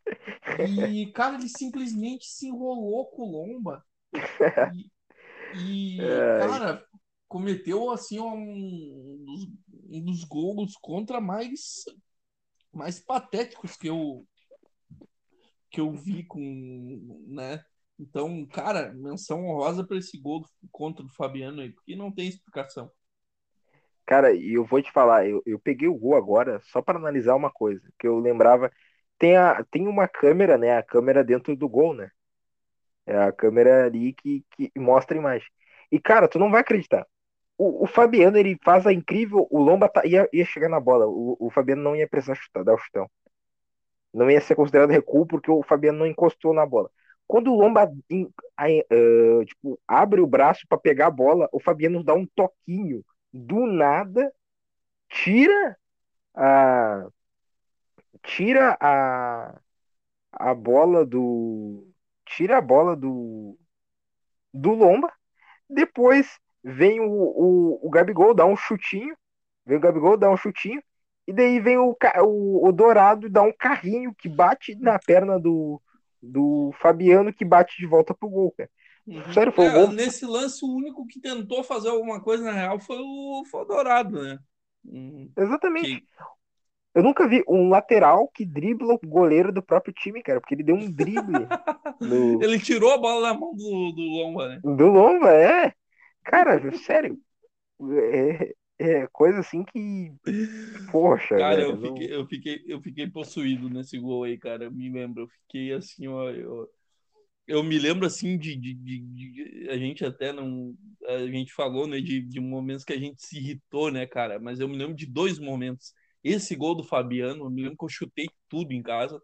E, cara, ele simplesmente se enrolou com o Lomba. E, e, cara, cometeu, assim, um dos, um dos gols contra mais, mais patéticos que eu, que eu vi com, né? Então, cara, menção honrosa para esse gol contra o Fabiano aí, porque não tem explicação. Cara, e eu vou te falar, eu, eu peguei o gol agora só para analisar uma coisa, que eu lembrava, tem, a, tem uma câmera, né, a câmera dentro do gol, né, é a câmera ali que, que mostra a imagem. E, cara, tu não vai acreditar, o, o Fabiano, ele faz a incrível, o Lomba tá- ia, ia chegar na bola, o, o Fabiano não ia precisar chutar, dar o chutão. Não ia ser considerado recuo porque o Fabiano não encostou na bola. Quando o Lomba em- aí, ah, tipo, abre o braço para pegar a bola, o Fabiano dá um toquinho. Do nada, tira a tira a a bola do tira a bola do do Lomba. Depois vem o, o, o Gabigol dar um chutinho, vem o Gabigol dar um chutinho. E daí vem o, o, o Dourado dá um carrinho que bate na perna do, do Fabiano que bate de volta pro gol, cara. Uhum. Sério, foi é, gol. Nesse lance, o único que tentou fazer alguma coisa na real foi o, foi o Dourado, né? Uhum. Exatamente. Que... Eu nunca vi um lateral que dribla o goleiro do próprio time, cara, porque ele deu um drible. no... Ele tirou a bola da mão do, do Lomba, né? Do Lomba, é. Cara, sério. É, é coisa assim que. Poxa. Cara, velho, eu, não... fiquei, eu, fiquei, eu fiquei possuído nesse gol aí, cara. Eu me lembro. Eu fiquei assim, ó. Eu, eu me lembro assim de, de, de, de, A gente até não. A gente falou, né, de, de momentos que a gente se irritou, né, cara? Mas eu me lembro de dois momentos. Esse gol do Fabiano, eu me lembro que eu chutei tudo em casa.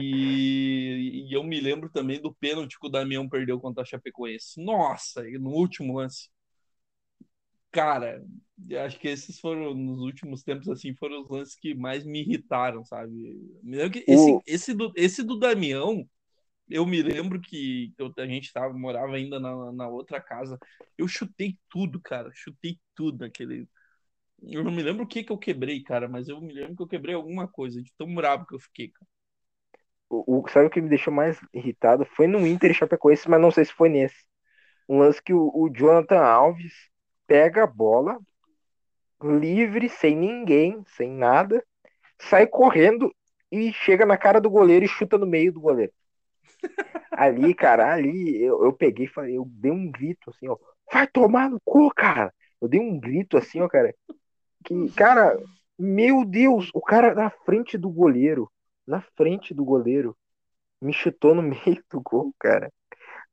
e, e, eu me lembro também do pênalti que o Damião perdeu contra a Chapecoense. Nossa, no último lance cara, acho que esses foram, nos últimos tempos, assim, foram os lances que mais me irritaram, sabe? Me lembro que esse, esse, do, esse do Damião, eu me lembro que eu, a gente tava, morava ainda na, na outra casa. Eu chutei tudo, cara. Chutei tudo naquele. Eu não me lembro o que que eu quebrei, cara, mas eu me lembro que eu quebrei alguma coisa, de tão bravo que eu fiquei, cara. O, o, sabe o que me deixou mais irritado? Foi no Inter e Chapecoense, mas não sei se foi nesse. Um lance que o, o Jonathan Alves pega a bola, livre, sem ninguém, sem nada, sai correndo e chega na cara do goleiro e chuta no meio do goleiro. ali, cara, ali eu, eu peguei, falei, eu dei um grito assim, ó, vai tomar no cu, cara. Eu dei um grito assim, ó, cara. Que, cara, meu Deus, o cara na frente do goleiro, na frente do goleiro, me chutou no meio do gol, cara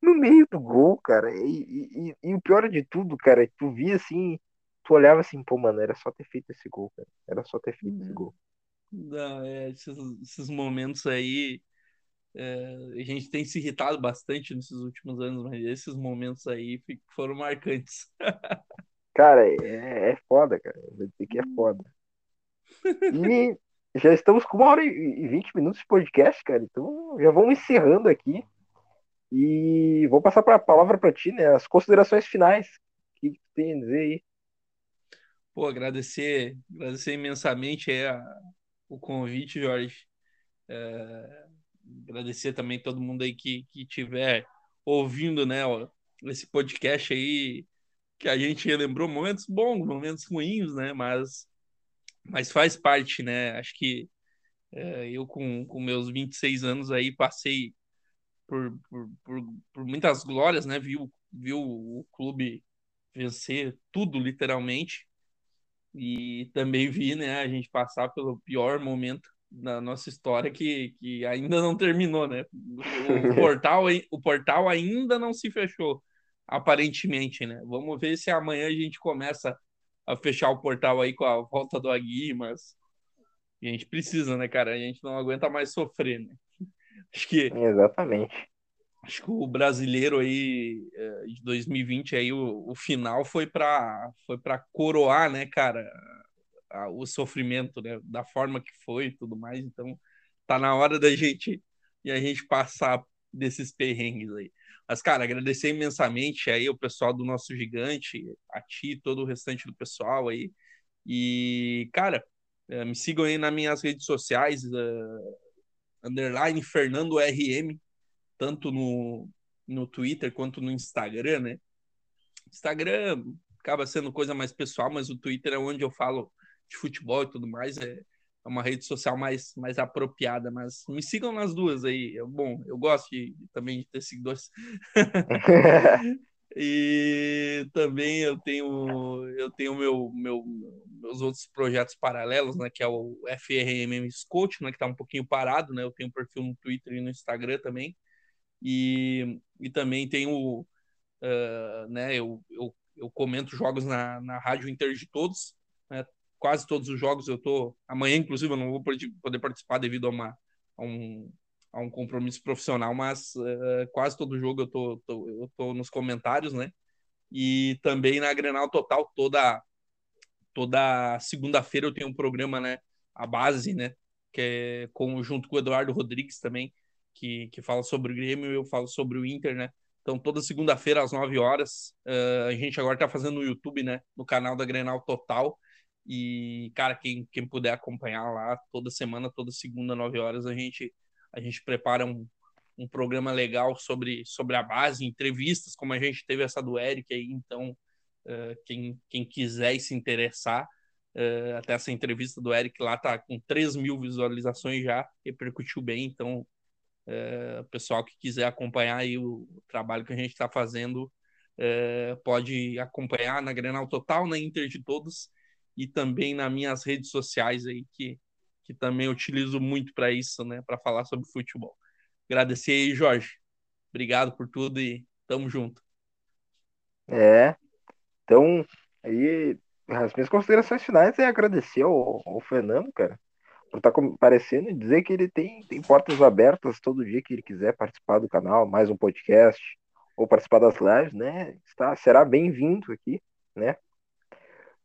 no meio do gol, cara. E, e, e, o pior de tudo, cara, tu via assim, tu olhava assim, pô, mano, era só ter feito esse gol, cara. Era só ter feito esse gol. Não, é, esses, esses momentos aí, é, a gente tem se irritado bastante nesses últimos anos, mas esses momentos aí foram marcantes. cara, é, é foda, cara. Vou dizer que é foda. E já estamos com uma hora e vinte minutos de podcast, cara. Então já vamos encerrando aqui. E vou passar a palavra para ti, né? As considerações finais. O que, tem a dizer aí? Pô, agradecer, agradecer imensamente a, o convite, Jorge. É, agradecer também todo mundo aí que, que tiver ouvindo, né, ó, esse podcast aí, que a gente lembrou momentos bons, momentos ruins, né, mas, mas faz parte, né, acho que é, eu com, com meus 26 anos aí passei por, por, por, por muitas glórias, né? Viu, viu o clube vencer tudo, literalmente. E também vi né, a gente passar pelo pior momento da nossa história que, que ainda não terminou, né? O, portal, o portal ainda não se fechou, aparentemente, né? Vamos ver se amanhã a gente começa a fechar o portal aí com a volta do Agui, mas a gente precisa, né, cara? A gente não aguenta mais sofrer, né? Acho que. Exatamente. Acho que o brasileiro aí é, de 2020 aí o, o final foi para foi para coroar, né, cara, a, o sofrimento, né, da forma que foi e tudo mais. Então, tá na hora da gente e a gente passar desses perrengues aí. Mas, cara, agradecer imensamente aí o pessoal do nosso gigante, a ti, todo o restante do pessoal aí. E, cara, é, me sigam aí nas minhas redes sociais, uh, underline Fernando RM, tanto no, no Twitter quanto no Instagram, né? Instagram acaba sendo coisa mais pessoal, mas o Twitter é onde eu falo de futebol e tudo mais, é, é uma rede social mais, mais apropriada, mas me sigam nas duas aí. Eu, bom, eu gosto de, também de ter seguidores. E também eu tenho eu tenho meu, meu meus outros projetos paralelos, né, que é o FRMM Coach, né, que está um pouquinho parado, né? Eu tenho um perfil no Twitter e no Instagram também. E, e também tenho uh, né, eu, eu, eu comento jogos na, na Rádio Inter de Todos, né? Quase todos os jogos eu tô amanhã inclusive eu não vou poder participar devido a uma a um a um compromisso profissional, mas uh, quase todo jogo eu tô, tô, eu tô nos comentários, né? E também na Grenal Total, toda, toda segunda-feira eu tenho um programa, né? A base, né? Que é com, junto com o Eduardo Rodrigues também, que, que fala sobre o Grêmio e eu falo sobre o Inter, né? Então, toda segunda-feira às 9 horas, uh, a gente agora tá fazendo no YouTube, né? No canal da Grenal Total. E, cara, quem, quem puder acompanhar lá, toda semana, toda segunda, nove horas, a gente, a gente prepara um, um programa legal sobre, sobre a base, entrevistas, como a gente teve essa do Eric aí. Então, uh, quem, quem quiser e se interessar, uh, até essa entrevista do Eric lá tá com 3 mil visualizações já, repercutiu bem. Então, uh, pessoal que quiser acompanhar aí o, trabalho que a gente está fazendo, pode acompanhar na Grenal Total, na Inter de Todos e também nas minhas redes sociais aí, que, que também utilizo muito para isso, né, para falar sobre futebol. Agradecer aí, Jorge. Obrigado por tudo e tamo junto. É, então, aí, as minhas considerações finais é agradecer ao, ao Fernando, cara, por estar tá comparecendo e dizer que ele tem, tem portas abertas todo dia que ele quiser participar do canal, mais um podcast, ou participar das lives, né? Está, será bem-vindo aqui, né?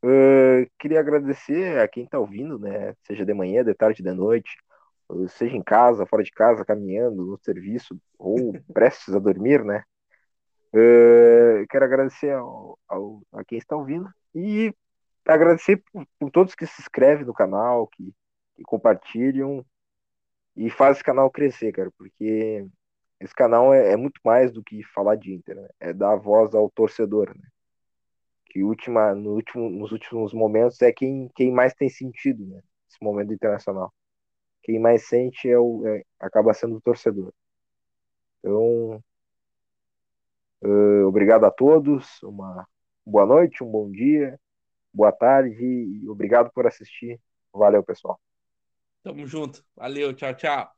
Uh, queria agradecer a quem está ouvindo, né? Seja de manhã, de tarde, de noite, seja em casa, fora de casa, caminhando, no serviço ou prestes a dormir, né? Uh, quero agradecer ao, ao, a quem está ouvindo e agradecer por, por, todos que se inscrevem no canal, que, que compartilham e faz esse canal crescer, cara, porque esse canal é, é, muito mais do que falar de Inter, né? é dar voz ao torcedor, né? que última, no último, nos últimos momentos é quem, quem mais tem sentido, né? Esse momento internacional. Quem mais sente é o, é, acaba sendo o torcedor. Então, uh, obrigado a todos, uma boa noite, um bom dia, boa tarde e obrigado por assistir. Valeu, pessoal. Tamo junto. Valeu, tchau, tchau.